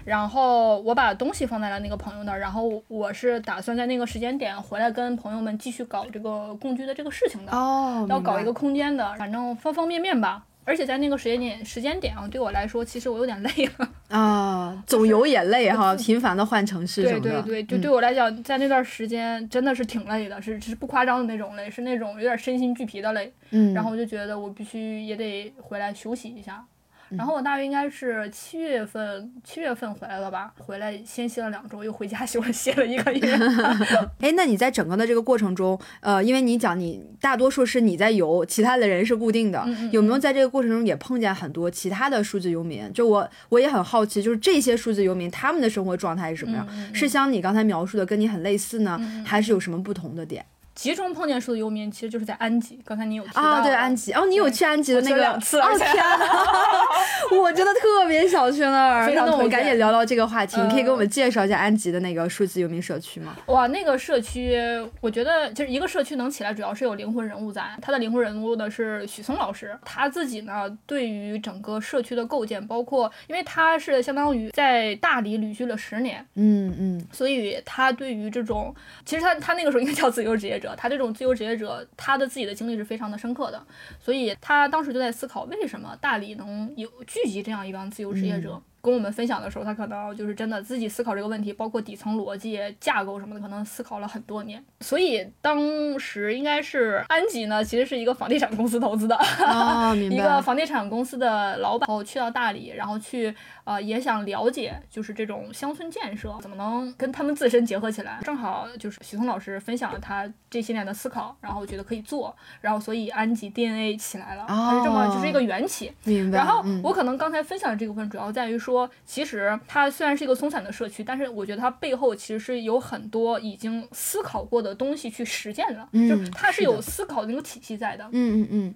然后我把东西放在了那个朋友那儿，然后我是打算在那个时间点回来跟朋友们继续搞这个共居的这个事情的。哦，要搞一个空间的，反正方方面面吧。而且在那个时间点时间点啊，对我来说，其实我有点累了。啊，走游也累哈，频繁的换城市什对么的。对对，就嗯对我来讲，在那段时间真的是挺累的，是是不夸张的那种累，是那种有点身心俱疲的累。嗯，然后我就觉得我必须也得回来休息一下。嗯然后我大约应该是七月份，七月份回来了吧？回来先歇了两周，又回家 休了歇了一个月。哎，那你在整个的这个过程中，呃，因为你讲你大多数是你在游，其他的人是固定的，嗯有没有在这个过程中也碰见很多其他的数字游民？就我我也很好奇，就是这些数字游民他们的生活状态是什么样？嗯是像你刚才描述的跟你很类似呢，还是有什么不同的点？集中碰见数字游民，其实就是在安吉。刚才你有提到啊，对，安吉，哦，你有去安吉的那个两次哦天哪，我真的特别想去那儿。那我们赶紧聊聊这个话题，你可以给我嗯们介绍一下安吉的那个数字游民社区吗？哇，那个社区，我觉得就是一个社区能起来，主要是有灵魂人物在。他的灵魂人物呢是许嵩老师，他自己呢对于整个社区的构建，包括因为他是相当于在大理旅居了十年，嗯嗯所以他对于这种，其实他他那个时候应该叫自由职业者，他这种自由职业者，他的自己的经历是非常的深刻的，所以他当时就在思考，为什么大理能有聚集这样一帮自由职业者。跟我们分享的时候，他可能就是真的自己思考这个问题，包括底层逻辑、架构什么的，可能思考了很多年。所以当时应该是安吉呢，其实是一个房地产公司投资的，一个。房地产公司的老板，然后去到大理，然后去呃也想了解，就是这种乡村建设怎么能跟他们自身结合起来。正好就是许嵩老师分享了他这些年的思考，然后我觉得可以做，然后所以安吉 DNA 起来了，它是这么就是一个缘起。明白。然后嗯我可能刚才分享的这部分主要在于说，其实它虽然是一个松散的社区，但是我觉得它背后其实是有很多已经思考过的东西去实践了，嗯就是它是有思考的那个体系在的。嗯嗯嗯，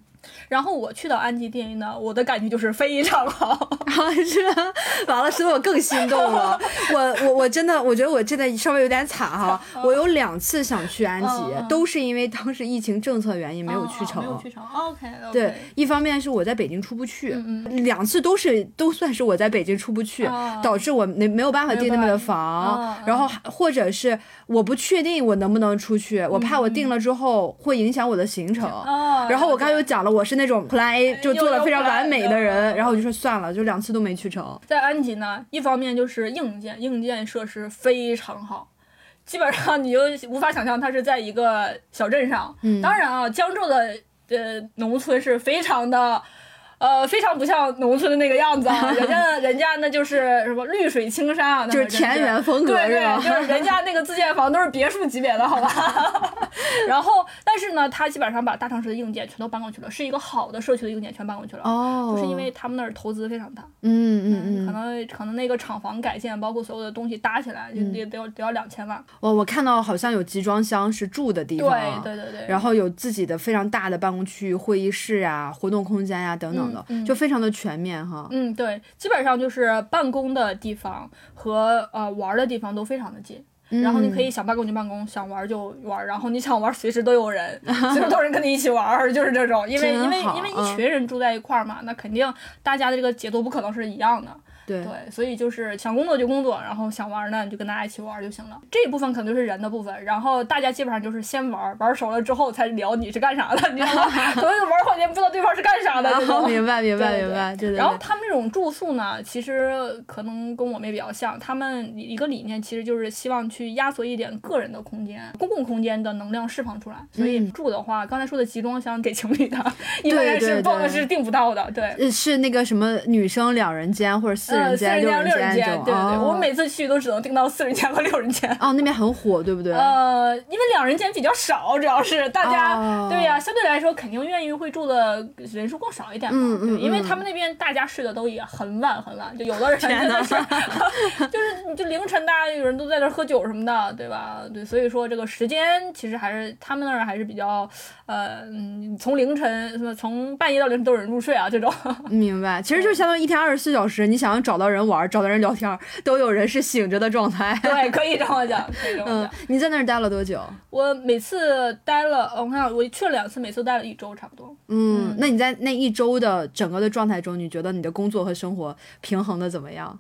然后我去到安吉电影呢，我的感觉就是非常好。啊，是啊，完了，说的我更心动了。我我我真的，我觉得我真的稍微有点惨哈。我有两次想去安吉，都是因为当时疫情政策原因没有去成。哦没有去成。OK，, 对，一方面是我在北京出不去，嗯两次都是都算是我在北京出不去，哦导致我没没有办法订那边的房，嗯然后或者是我不确定我能不能出去，我怕我订了之后会影响我的行程。哦，然后我刚又讲了，我是那种 Plan A 就做的非常完美的人，然后我就说算了，就两次都没去成。在安吉呢，一方面就是硬件，硬件设施非常好。基本上你就无法想象它是在一个小镇上。嗯当然啊，江浙的呃农村是非常的。呃，非常不像农村的那个样子啊，人家人家那就是什么绿水青山啊，就是田园风格对对，就是人家那个自建房都是别墅级别的，好吧？然后，但是呢，他基本上把大城市的硬件全都搬过去了，是一个好的社区的硬件全搬过去了，哦，就是因为他们那儿投资非常大，嗯嗯嗯，可能可能那个厂房改建，包括所有的东西搭起来，就嗯得得要得要两千万。哦我看到好像有集装箱是住的地对方，对对对对。然后有自己的非常大的办公区域、会议室啊、活动空间呀等等的，嗯嗯就非常的全面哈。嗯，对，基本上就是办公的地方和呃玩儿的地方都非常的近。然后你可以想办公就办公，想玩就玩，然后你想玩随时都有人，随时都有人跟你一起玩，就是这种。因为因为因为一群人住在一块儿嘛，那肯定大家的这个节奏不可能是一样的。对对，所以就是想工作就工作，然后想玩呢你就跟大家一起玩就行了。这一部分可能就是人的部分，然后大家基本上就是先玩，玩熟了之后才聊你是干啥的，你知道吗？可能玩好几天不知道对方是干啥的。明白明白明白，对对。然后他们这种住宿呢，其实可能跟我们也比较像，他们一个理念其实就是希望去压缩一点个人的空间、公共空间的能量释放出来。所以嗯住的话，刚才说的集装箱给情侣的，一般是报的对是订不到的，对。呃是那个什么女生两人间或者四呃，四人间、六六人间。对对我每次去都只能订到四人间和六人间。哦，那边很火，对不对？呃，因为两人间比较少，主要是大家、哦对呀，相对来说肯定愿意会住的人数更少一点嘛。嗯因为嗯他们那边大家睡的都也很晚很晚，就有的人真的是，就是你就凌晨大家有人都在那喝酒什么的，对吧？对，所以说这个时间其实还是他们那儿还是比较，呃，嗯，从凌晨什么从半夜到凌晨都有人入睡啊，这种。明白，其实就相当于一天二十四小时，你想要找到人玩，找到人聊天，都有人是醒着的状态。对，可以这么讲，可以这么嗯。，你在那儿待了多久？我每次待了，我看我去了两次，每次待了一周差不多。嗯，那你在那一周的整个的状态中，你觉得你的工作和生活平衡的怎么样？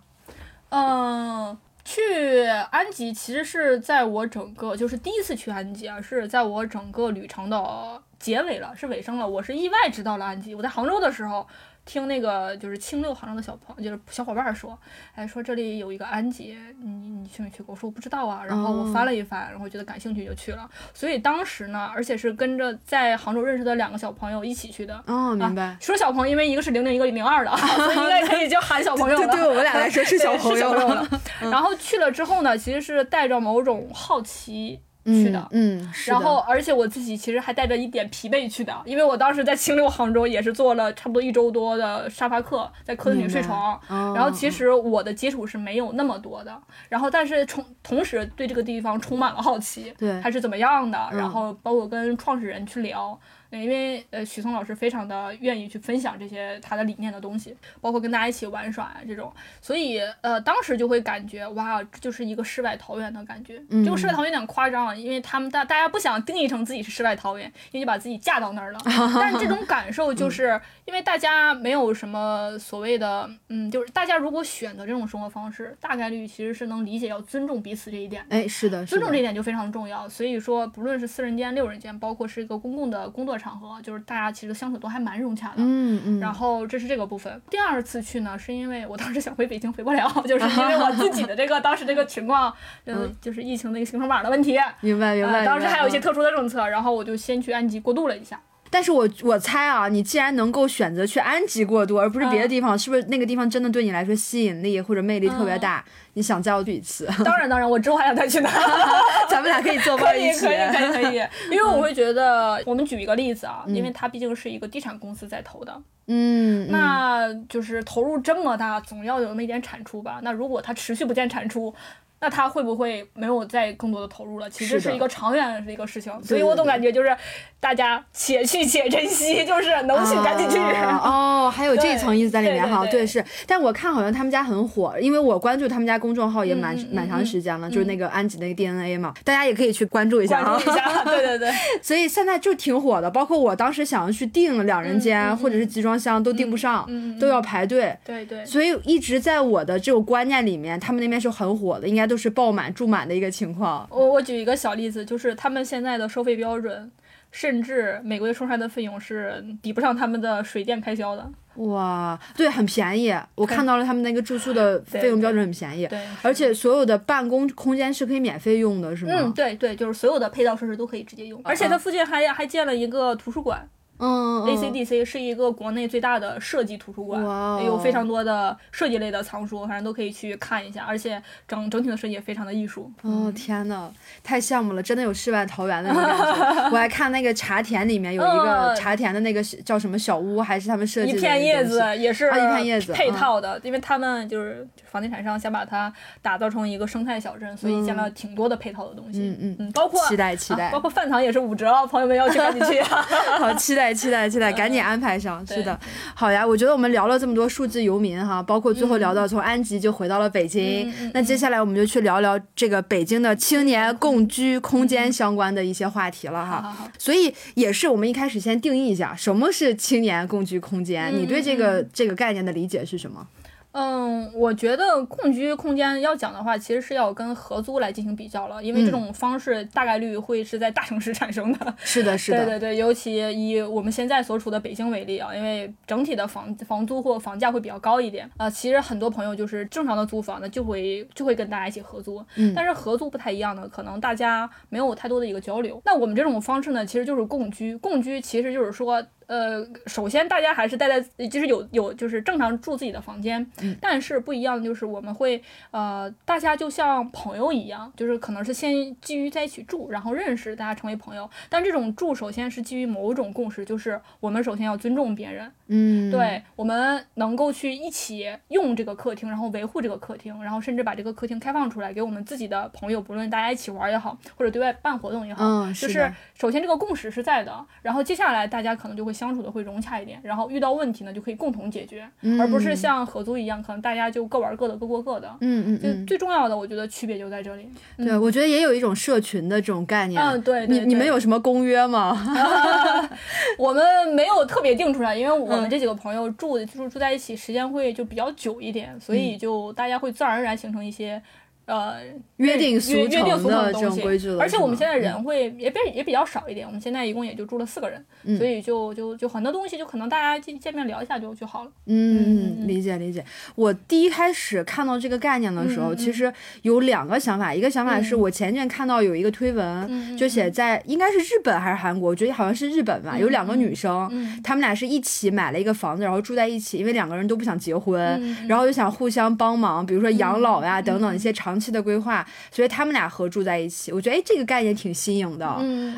嗯，去安吉其实是在我整个就是第一次去安吉啊，是在我整个旅程的结尾了，是尾声了。我是意外知道了安吉。我在杭州的时候听那个就是清六杭州的小朋就是小伙伴儿说，哎，说这里有一个安吉，你你去没去过？我说我不知道啊。然后我翻了一翻，然后觉得感兴趣就去了。所以当时呢，而且是跟着在杭州认识的两个小朋友一起去的。哦，明白。说小朋友，因为一个是零零，一个零二的，所以应该可以叫喊小朋友了。对对我们俩来说是小朋友了。然后去了之后呢，其实是带着某种好奇去的。嗯，嗯然后，而且我自己其实还带着一点疲惫去的，因为我当时在清流杭州也是做了差不多一周多的沙发课，在客厅里睡床。哦然后其实我的基础是没有那么多的，然后但是同同时对这个地方充满了好奇，对它是怎么样的，嗯然后包括跟创始人去聊。因为呃，许嵩老师非常的愿意去分享这些他的理念的东西，包括跟大家一起玩耍啊这种，所以呃，当时就会感觉哇，就是一个世外桃源的感觉。嗯这个世外桃源有点夸张啊，因为他们大大家不想定义成自己是世外桃源，因为就把自己架到那儿了。但这种感受就是因为大家没有什么所谓的，嗯，就是大家如果选择这种生活方式，大概率其实是能理解要尊重彼此这一点。哎，是的，是尊重这一点就非常重要，所以说不论是四人间、六人间，包括是一个公共的工作场合，就是大家其实相处都还蛮融洽的。嗯嗯，然后这是这个部分。第二次去呢，是因为我当时想回北京回不了，就是因为我自己的这个 当时这个情况，嗯，就是疫情那个行程码的问题。明白明白。呃，当时还有一些特殊的政策，然后我就先去安吉过渡了一下。但是我我猜啊，你既然能够选择去安吉过渡，而不是别的地方，是不是那个地方真的对你来说吸引力或者魅力特别大？你想再要去一次？当然，当然，我之后还想再去哪。咱们俩可以作 可以，伴一起。可以，可以，可以。因为我会觉得，我们举一个例子啊，嗯因为它毕竟是一个地产公司在投的，嗯，嗯那就是投入这么大，总要有那么一点产出吧？那如果它持续不见产出，那他会不会没有再更多的投入了？其实是一个长远的一个事情，所以我总感觉就是大家且去且珍惜，就是能去赶紧去。啊哦，还有这一层意思在里面哈，对是。但我看好像他们家很火，因为我关注他们家公众号也蛮蛮长时间了，就是那个安吉那个 DNA 嘛，大家也可以去关注一下啊关注。一下，对对对，所以现在就挺火的，包括我当时想要去订两人间、或者是集装箱都订不上，都要排队。对对。所以一直在我的这种观念里面，他们那边是很火的，应该都是爆满住满的一个情况。我我举一个小例子，就是他们现在的收费标准，甚至每个月收上来的费用是抵不上他们的水电开销的。哇，对，很便宜。我看到了他们那个住宿的费用标准很便宜，对，而且所有的办公空间是可以免费用的，是吗？嗯，对对，就是所有的配套设施都可以直接用，而且它附近还还建了一个图书馆。嗯 ACDC 是一个国内最大的设计图书馆，有非常多的设计类的藏书，反正都可以去看一下，而且整整体的设计也非常的艺术。哦天呐，太羡慕了，真的有世外桃源的那种感觉。我还看那个茶田里面有一个嗯茶田的那个叫什么小屋，还是他们设计的一片叶子也是啊一片叶子配套的，因为他们就是房地产商想把它打造成一个生态小镇，所以建了挺多的配套的东西。嗯嗯包括期待期待啊包括饭堂也是五折哦，朋友们要去赶紧去。好，期待期待期待，赶紧安排上。是的，好呀，我觉得我们聊了这么多数字游民哈，包括最后聊到从安吉就回到了北京，那接下来我们就去聊聊这个北京的青年共居空间相关的一些话题了哈。好好好，所以也是我们一开始先定义一下什么是青年共居空间，嗯你对这个这个概念的理解是什么？嗯，我觉得共居空间要讲的话，其实是要跟合租来进行比较了，因为这种方式大概率会是在大城市产生的。是的，是的，对对对，尤其以我们现在所处的北京为例啊，因为整体的房房租或房价会比较高一点啊。其实很多朋友就是正常的租房呢，就会就会跟大家一起合租。嗯，但是合租不太一样的，可能大家没有太多的一个交流。那我们这种方式呢，其实就是共居。共居其实就是说。呃，首先大家还是待在，就是有有就是正常住自己的房间，但是不一样的就是我们会呃，大家就像朋友一样，就是可能是先基于在一起住，然后认识，大家成为朋友。但这种住首先是基于某种共识，就是我们首先要尊重别人，嗯，对，我们能够去一起用这个客厅，然后维护这个客厅，然后甚至把这个客厅开放出来给我们自己的朋友，不论大家一起玩也好，或者对外办活动也好，嗯，就是首先这个共识是在的，然后接下来大家可能就会。相处的会融洽一点，然后遇到问题呢就可以共同解决，而不是像合租一样，可能大家就各玩各的，各过各的。嗯嗯就最重要的，我觉得区别就在这里。对，我觉得也有一种社群的这种概念。嗯，对。你你们有什么公约吗？我们没有特别定出来，因为我们这几个朋友住住住在一起时间会就比较久一点，所以就大家会自然而然形成一些。呃，约定俗成的这种规矩而且我们现在人会也比也比较少一点，我们现在一共也就住了四个人，所以就就就很多东西就可能大家见见面聊一下就就好了。嗯，理解理解。我第一开始看到这个概念的时候，其实有两个想法，一个想法是我前阵看到有一个推文，就写在应该是日本还是韩国，我觉得好像是日本吧，有两个女生，她们俩是一起买了一个房子，然后住在一起，因为两个人都不想结婚，然后就想互相帮忙，比如说养老呀等等一些长。期的规划，所以他们俩合住在一起，我觉得哎，这个概念挺新颖的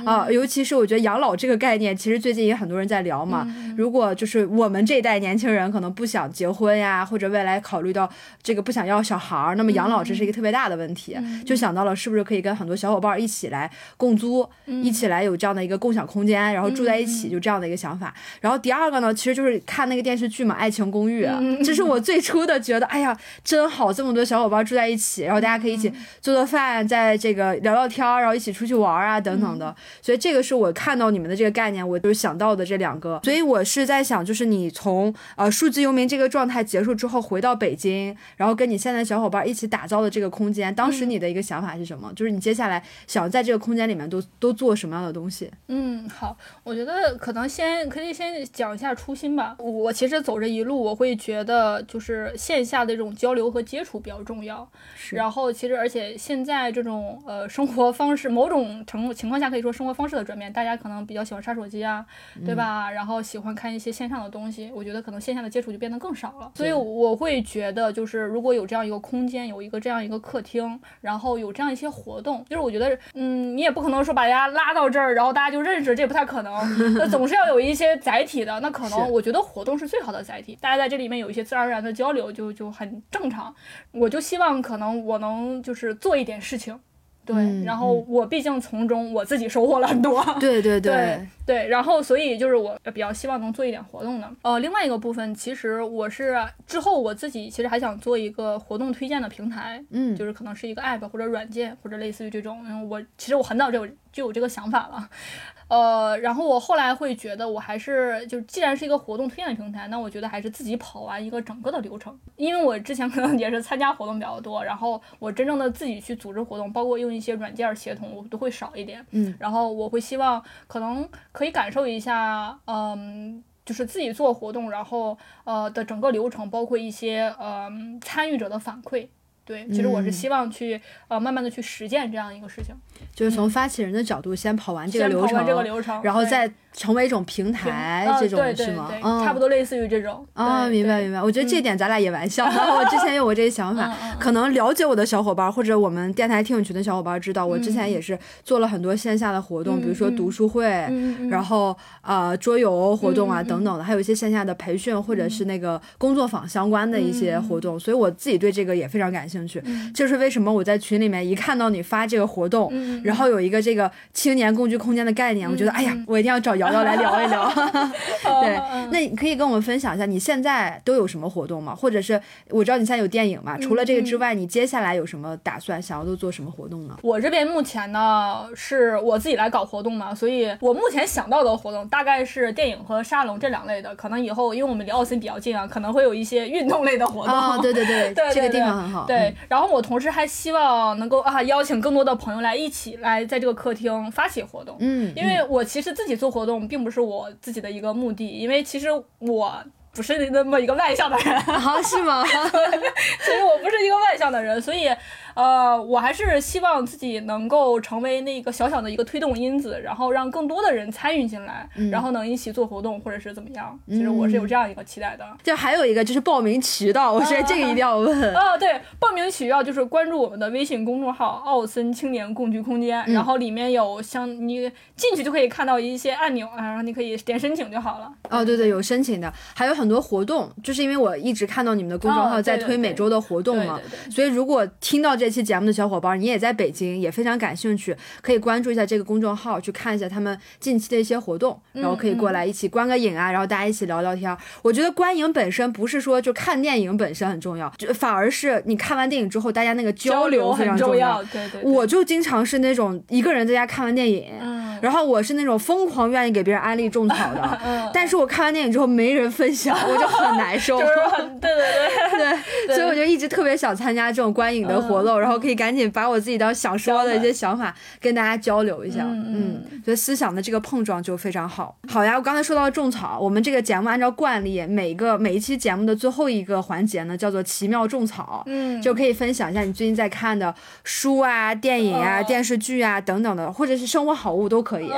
啊，尤其是我觉得养老这个概念，其实最近也很多人在聊嘛。如果就是我们这一代年轻人可能不想结婚呀，或者未来考虑到这个不想要小孩儿，那么养老这是一个特别大的问题，就想到了是不是可以跟很多小伙伴一起来共租，一起来有这样的一个共享空间，然后住在一起，就这样的一个想法。然后第二个呢，其实就是看那个电视剧嘛，《爱情公寓》，这是我最初的觉得，哎呀，真好，这么多小伙伴住在一起，然后大家。可以一起做做饭，在这个聊聊天，然后一起出去玩啊，等等的。所以这个是我看到你们的这个概念，我就想到的这两个。所以我是在想，就是你从呃数字游民这个状态结束之后，回到北京，然后跟你现在小伙伴一起打造的这个空间，当时你的一个想法是什么？就是你接下来想在这个空间里面都都做什么样的东西？嗯，好，我觉得可能先可以先讲一下初心吧。我其实走这一路，我会觉得就是线下的这种交流和接触比较重要，然后。其实，而且现在这种呃生活方式，某种程情况下可以说生活方式的转变，大家可能比较喜欢刷手机啊，对吧？然后喜欢看一些线上的东西，我觉得可能线下的接触就变得更少了。所以我会觉得，就是如果有这样一个空间，有一个这样一个客厅，然后有这样一些活动，就是我觉得，嗯，你也不可能说把大家拉到这儿，然后大家就认识，这也不太可能。那总是要有一些载体的。那可能我觉得活动是最好的载体，大家在这里面有一些自然而然的交流，就就很正常。我就希望可能我能就是做一点事情，对，然后我毕竟从中我自己收获了很多，对对对。对，然后所以就是我比较希望能做一点活动的。呃，另外一个部分，其实我是之后我自己其实还想做一个活动推荐的平台，嗯，就是可能是一个 app 或者软件或者类似于这种，嗯，我其实我很早就有就有这个想法了。呃，然后我后来会觉得，我还是就既然是一个活动推荐的平台，那我觉得还是自己跑完一个整个的流程。因为我之前可能也是参加活动比较多，然后我真正的自己去组织活动，包括用一些软件协同，我都会少一点。嗯，然后我会希望可能可以感受一下，嗯，就是自己做活动，然后呃的整个流程，包括一些呃参与者的反馈。对，其实我是希望去呃慢慢的去实践这样一个事情，就是从发起人的角度先跑完这个流程，这个流程，然后再成为一种平台，这种是吗？嗯，差不多类似于这种。啊，明白明白。我觉得这点咱俩也玩笑。然后我之前有过这些想法，可能了解我的小伙伴或者我们电台听友群的小伙伴知道，我之前也是做了很多线下的活动，比如说读书会，然后呃桌游活动啊等等的，还有一些线下的培训或者是那个工作坊相关的一些活动，所以我自己对这个也非常感兴趣。兴趣。这是为什么我在群里面一看到你发这个活动，然后有一个这个青年共居空间的概念，我觉得哎呀，我一定要找瑶瑶来聊一聊。对，那你可以跟我们分享一下你现在都有什么活动吗？或者是我知道你现在有电影嘛？除了这个之外，你接下来有什么打算？想要都做什么活动呢？我这边目前呢是我自己来搞活动嘛，所以我目前想到的活动大概是电影和沙龙这两类的。可能以后因为我们离奥森比较近啊，可能会有一些运动类的活动。哦，对对对，对 这个地方很好。对，然后我同时还希望能够啊邀请更多的朋友来一起来在这个客厅发起活动。嗯，因为我其实自己做活动并不是我自己的一个目的，因为其实我。不是那么一个外向的人，啊是吗？其实我不是一个外向的人，所以。呃，我还是希望自己能够成为那个小小的一个推动因子，然后让更多的人参与进来，然后能一起做活动或者是怎么样。其实我是有这样一个期待的。就还有一个就是报名渠道，我觉得这个 一定要问。啊，对，报名渠道就是关注我们的微信公众号“奥森青年共居空间”，然后里面有像你进去就可以看到一些按钮啊，然后你可以点申请就好了。哦，对对，有申请的，还有很多活动，就是因为我一直看到你们的公众号在推每周的活动嘛，所以如果听到。这期节目的小伙伴，你也在北京，也非常感兴趣，可以关注一下这个公众号，去看一下他们近期的一些活动，然后可以过来一起观个影啊，然后大家一起聊聊天。我觉得观影本身不是说就看电影本身很重要，就反而是你看完电影之后，大家那个交流非常重要。对对。我就经常是那种一个人在家看完电影，然后我是那种疯狂愿意给别人安利种草的，但是我看完电影之后没人分享，我就很难受。就是很对对对 对，所以我就一直特别想参加这种观影的活动。然后可以赶紧把我自己当想说的一些想法跟大家交流一下，嗯，觉得思想的这个碰撞就非常好。好呀，我刚才说到种草，我们这个节目按照惯例，每个每一期节目的最后一个环节呢，叫做奇妙种草，嗯，就可以分享一下你最近在看的书啊、电影啊、电视剧啊等等的，或者是生活好物都可以。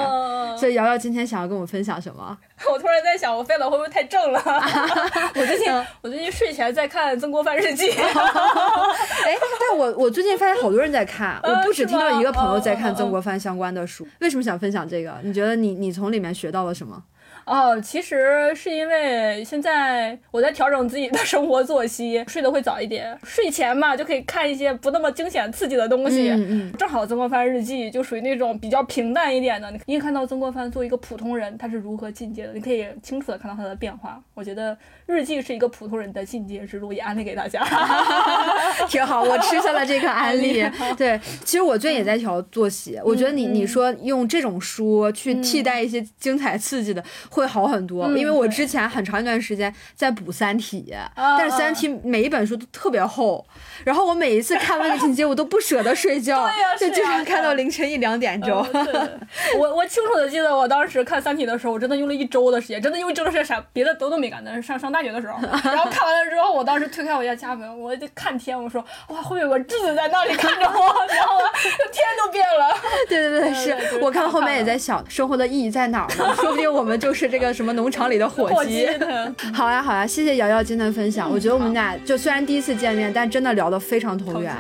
所以瑶瑶今天想要跟我们分享什么？我突然在想，我飞了会不会太正了？我最近我最近睡前在看《曾国藩日记》。哎，但我我最近发现好多人在看，我不止听到一个朋友在看曾国藩相关的书。为什么想分享这个？你觉得你你从里面学到了什么？哦，其实是因为现在我在调整自己的生活作息，睡得会早一点。睡前嘛，就可以看一些不那么惊险刺激的东西。嗯嗯。正好《曾国藩日记》就属于那种比较平淡一点的。你可以看到曾国藩作为一个普通人，他是如何进阶的，你可以清楚的看到他的变化。我觉得日记是一个普通人的进阶之路，也安利给大家。挺好，我吃下了这个安利。对，其实我最近也在调作息。我觉得你你说用这种书去替代一些精彩刺激的。会好很多，因为我之前很长一段时间在补《三体》，但是《三体》每一本书都特别厚，然后我每一次看完个情节，我都不舍得睡觉，就经常看到凌晨一两点钟。我我清楚的记得，我当时看《三体》的时候，我真的用了一周的时间，真的用一周的时间，啥别的都都没干，但是上上大学的时候，然后看完了之后，我当时推开我家家门，我就看天，我说哇，会有个质子在那里看着我，然后天都变了。对对对，是我看后面也在想，生活的意义在哪儿呢？说不定我们就是。是这个什么农场里的火鸡？好呀好呀，谢谢瑶瑶今天的分享。我觉得我们俩就虽然第一次见面，但真的聊得非常投缘。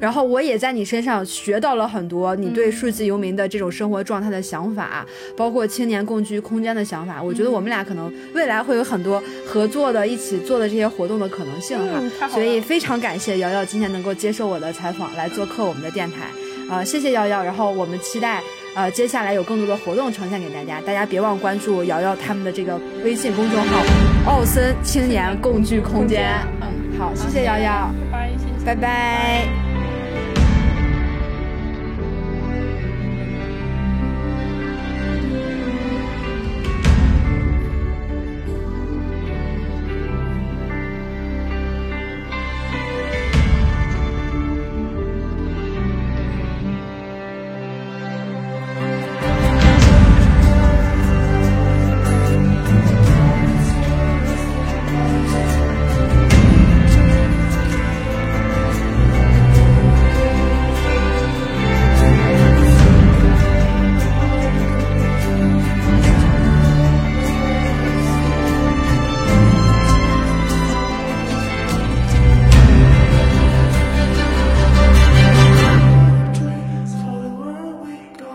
然后我也在你身上学到了很多你对数字游民的这种生活状态的想法，包括青年共居空间的想法。我觉得我们俩可能未来会有很多合作的、一起做的这些活动的可能性哈。所以非常感谢瑶瑶今天能够接受我的采访，来做客我们的电台。啊，谢谢瑶瑶。然后我们期待。呃，接下来有更多的活动呈现给大家，大家别忘关注瑶瑶他们的这个微信公众号“奥森青年共聚空间”。嗯，好，谢谢瑶瑶，拜拜，拜拜。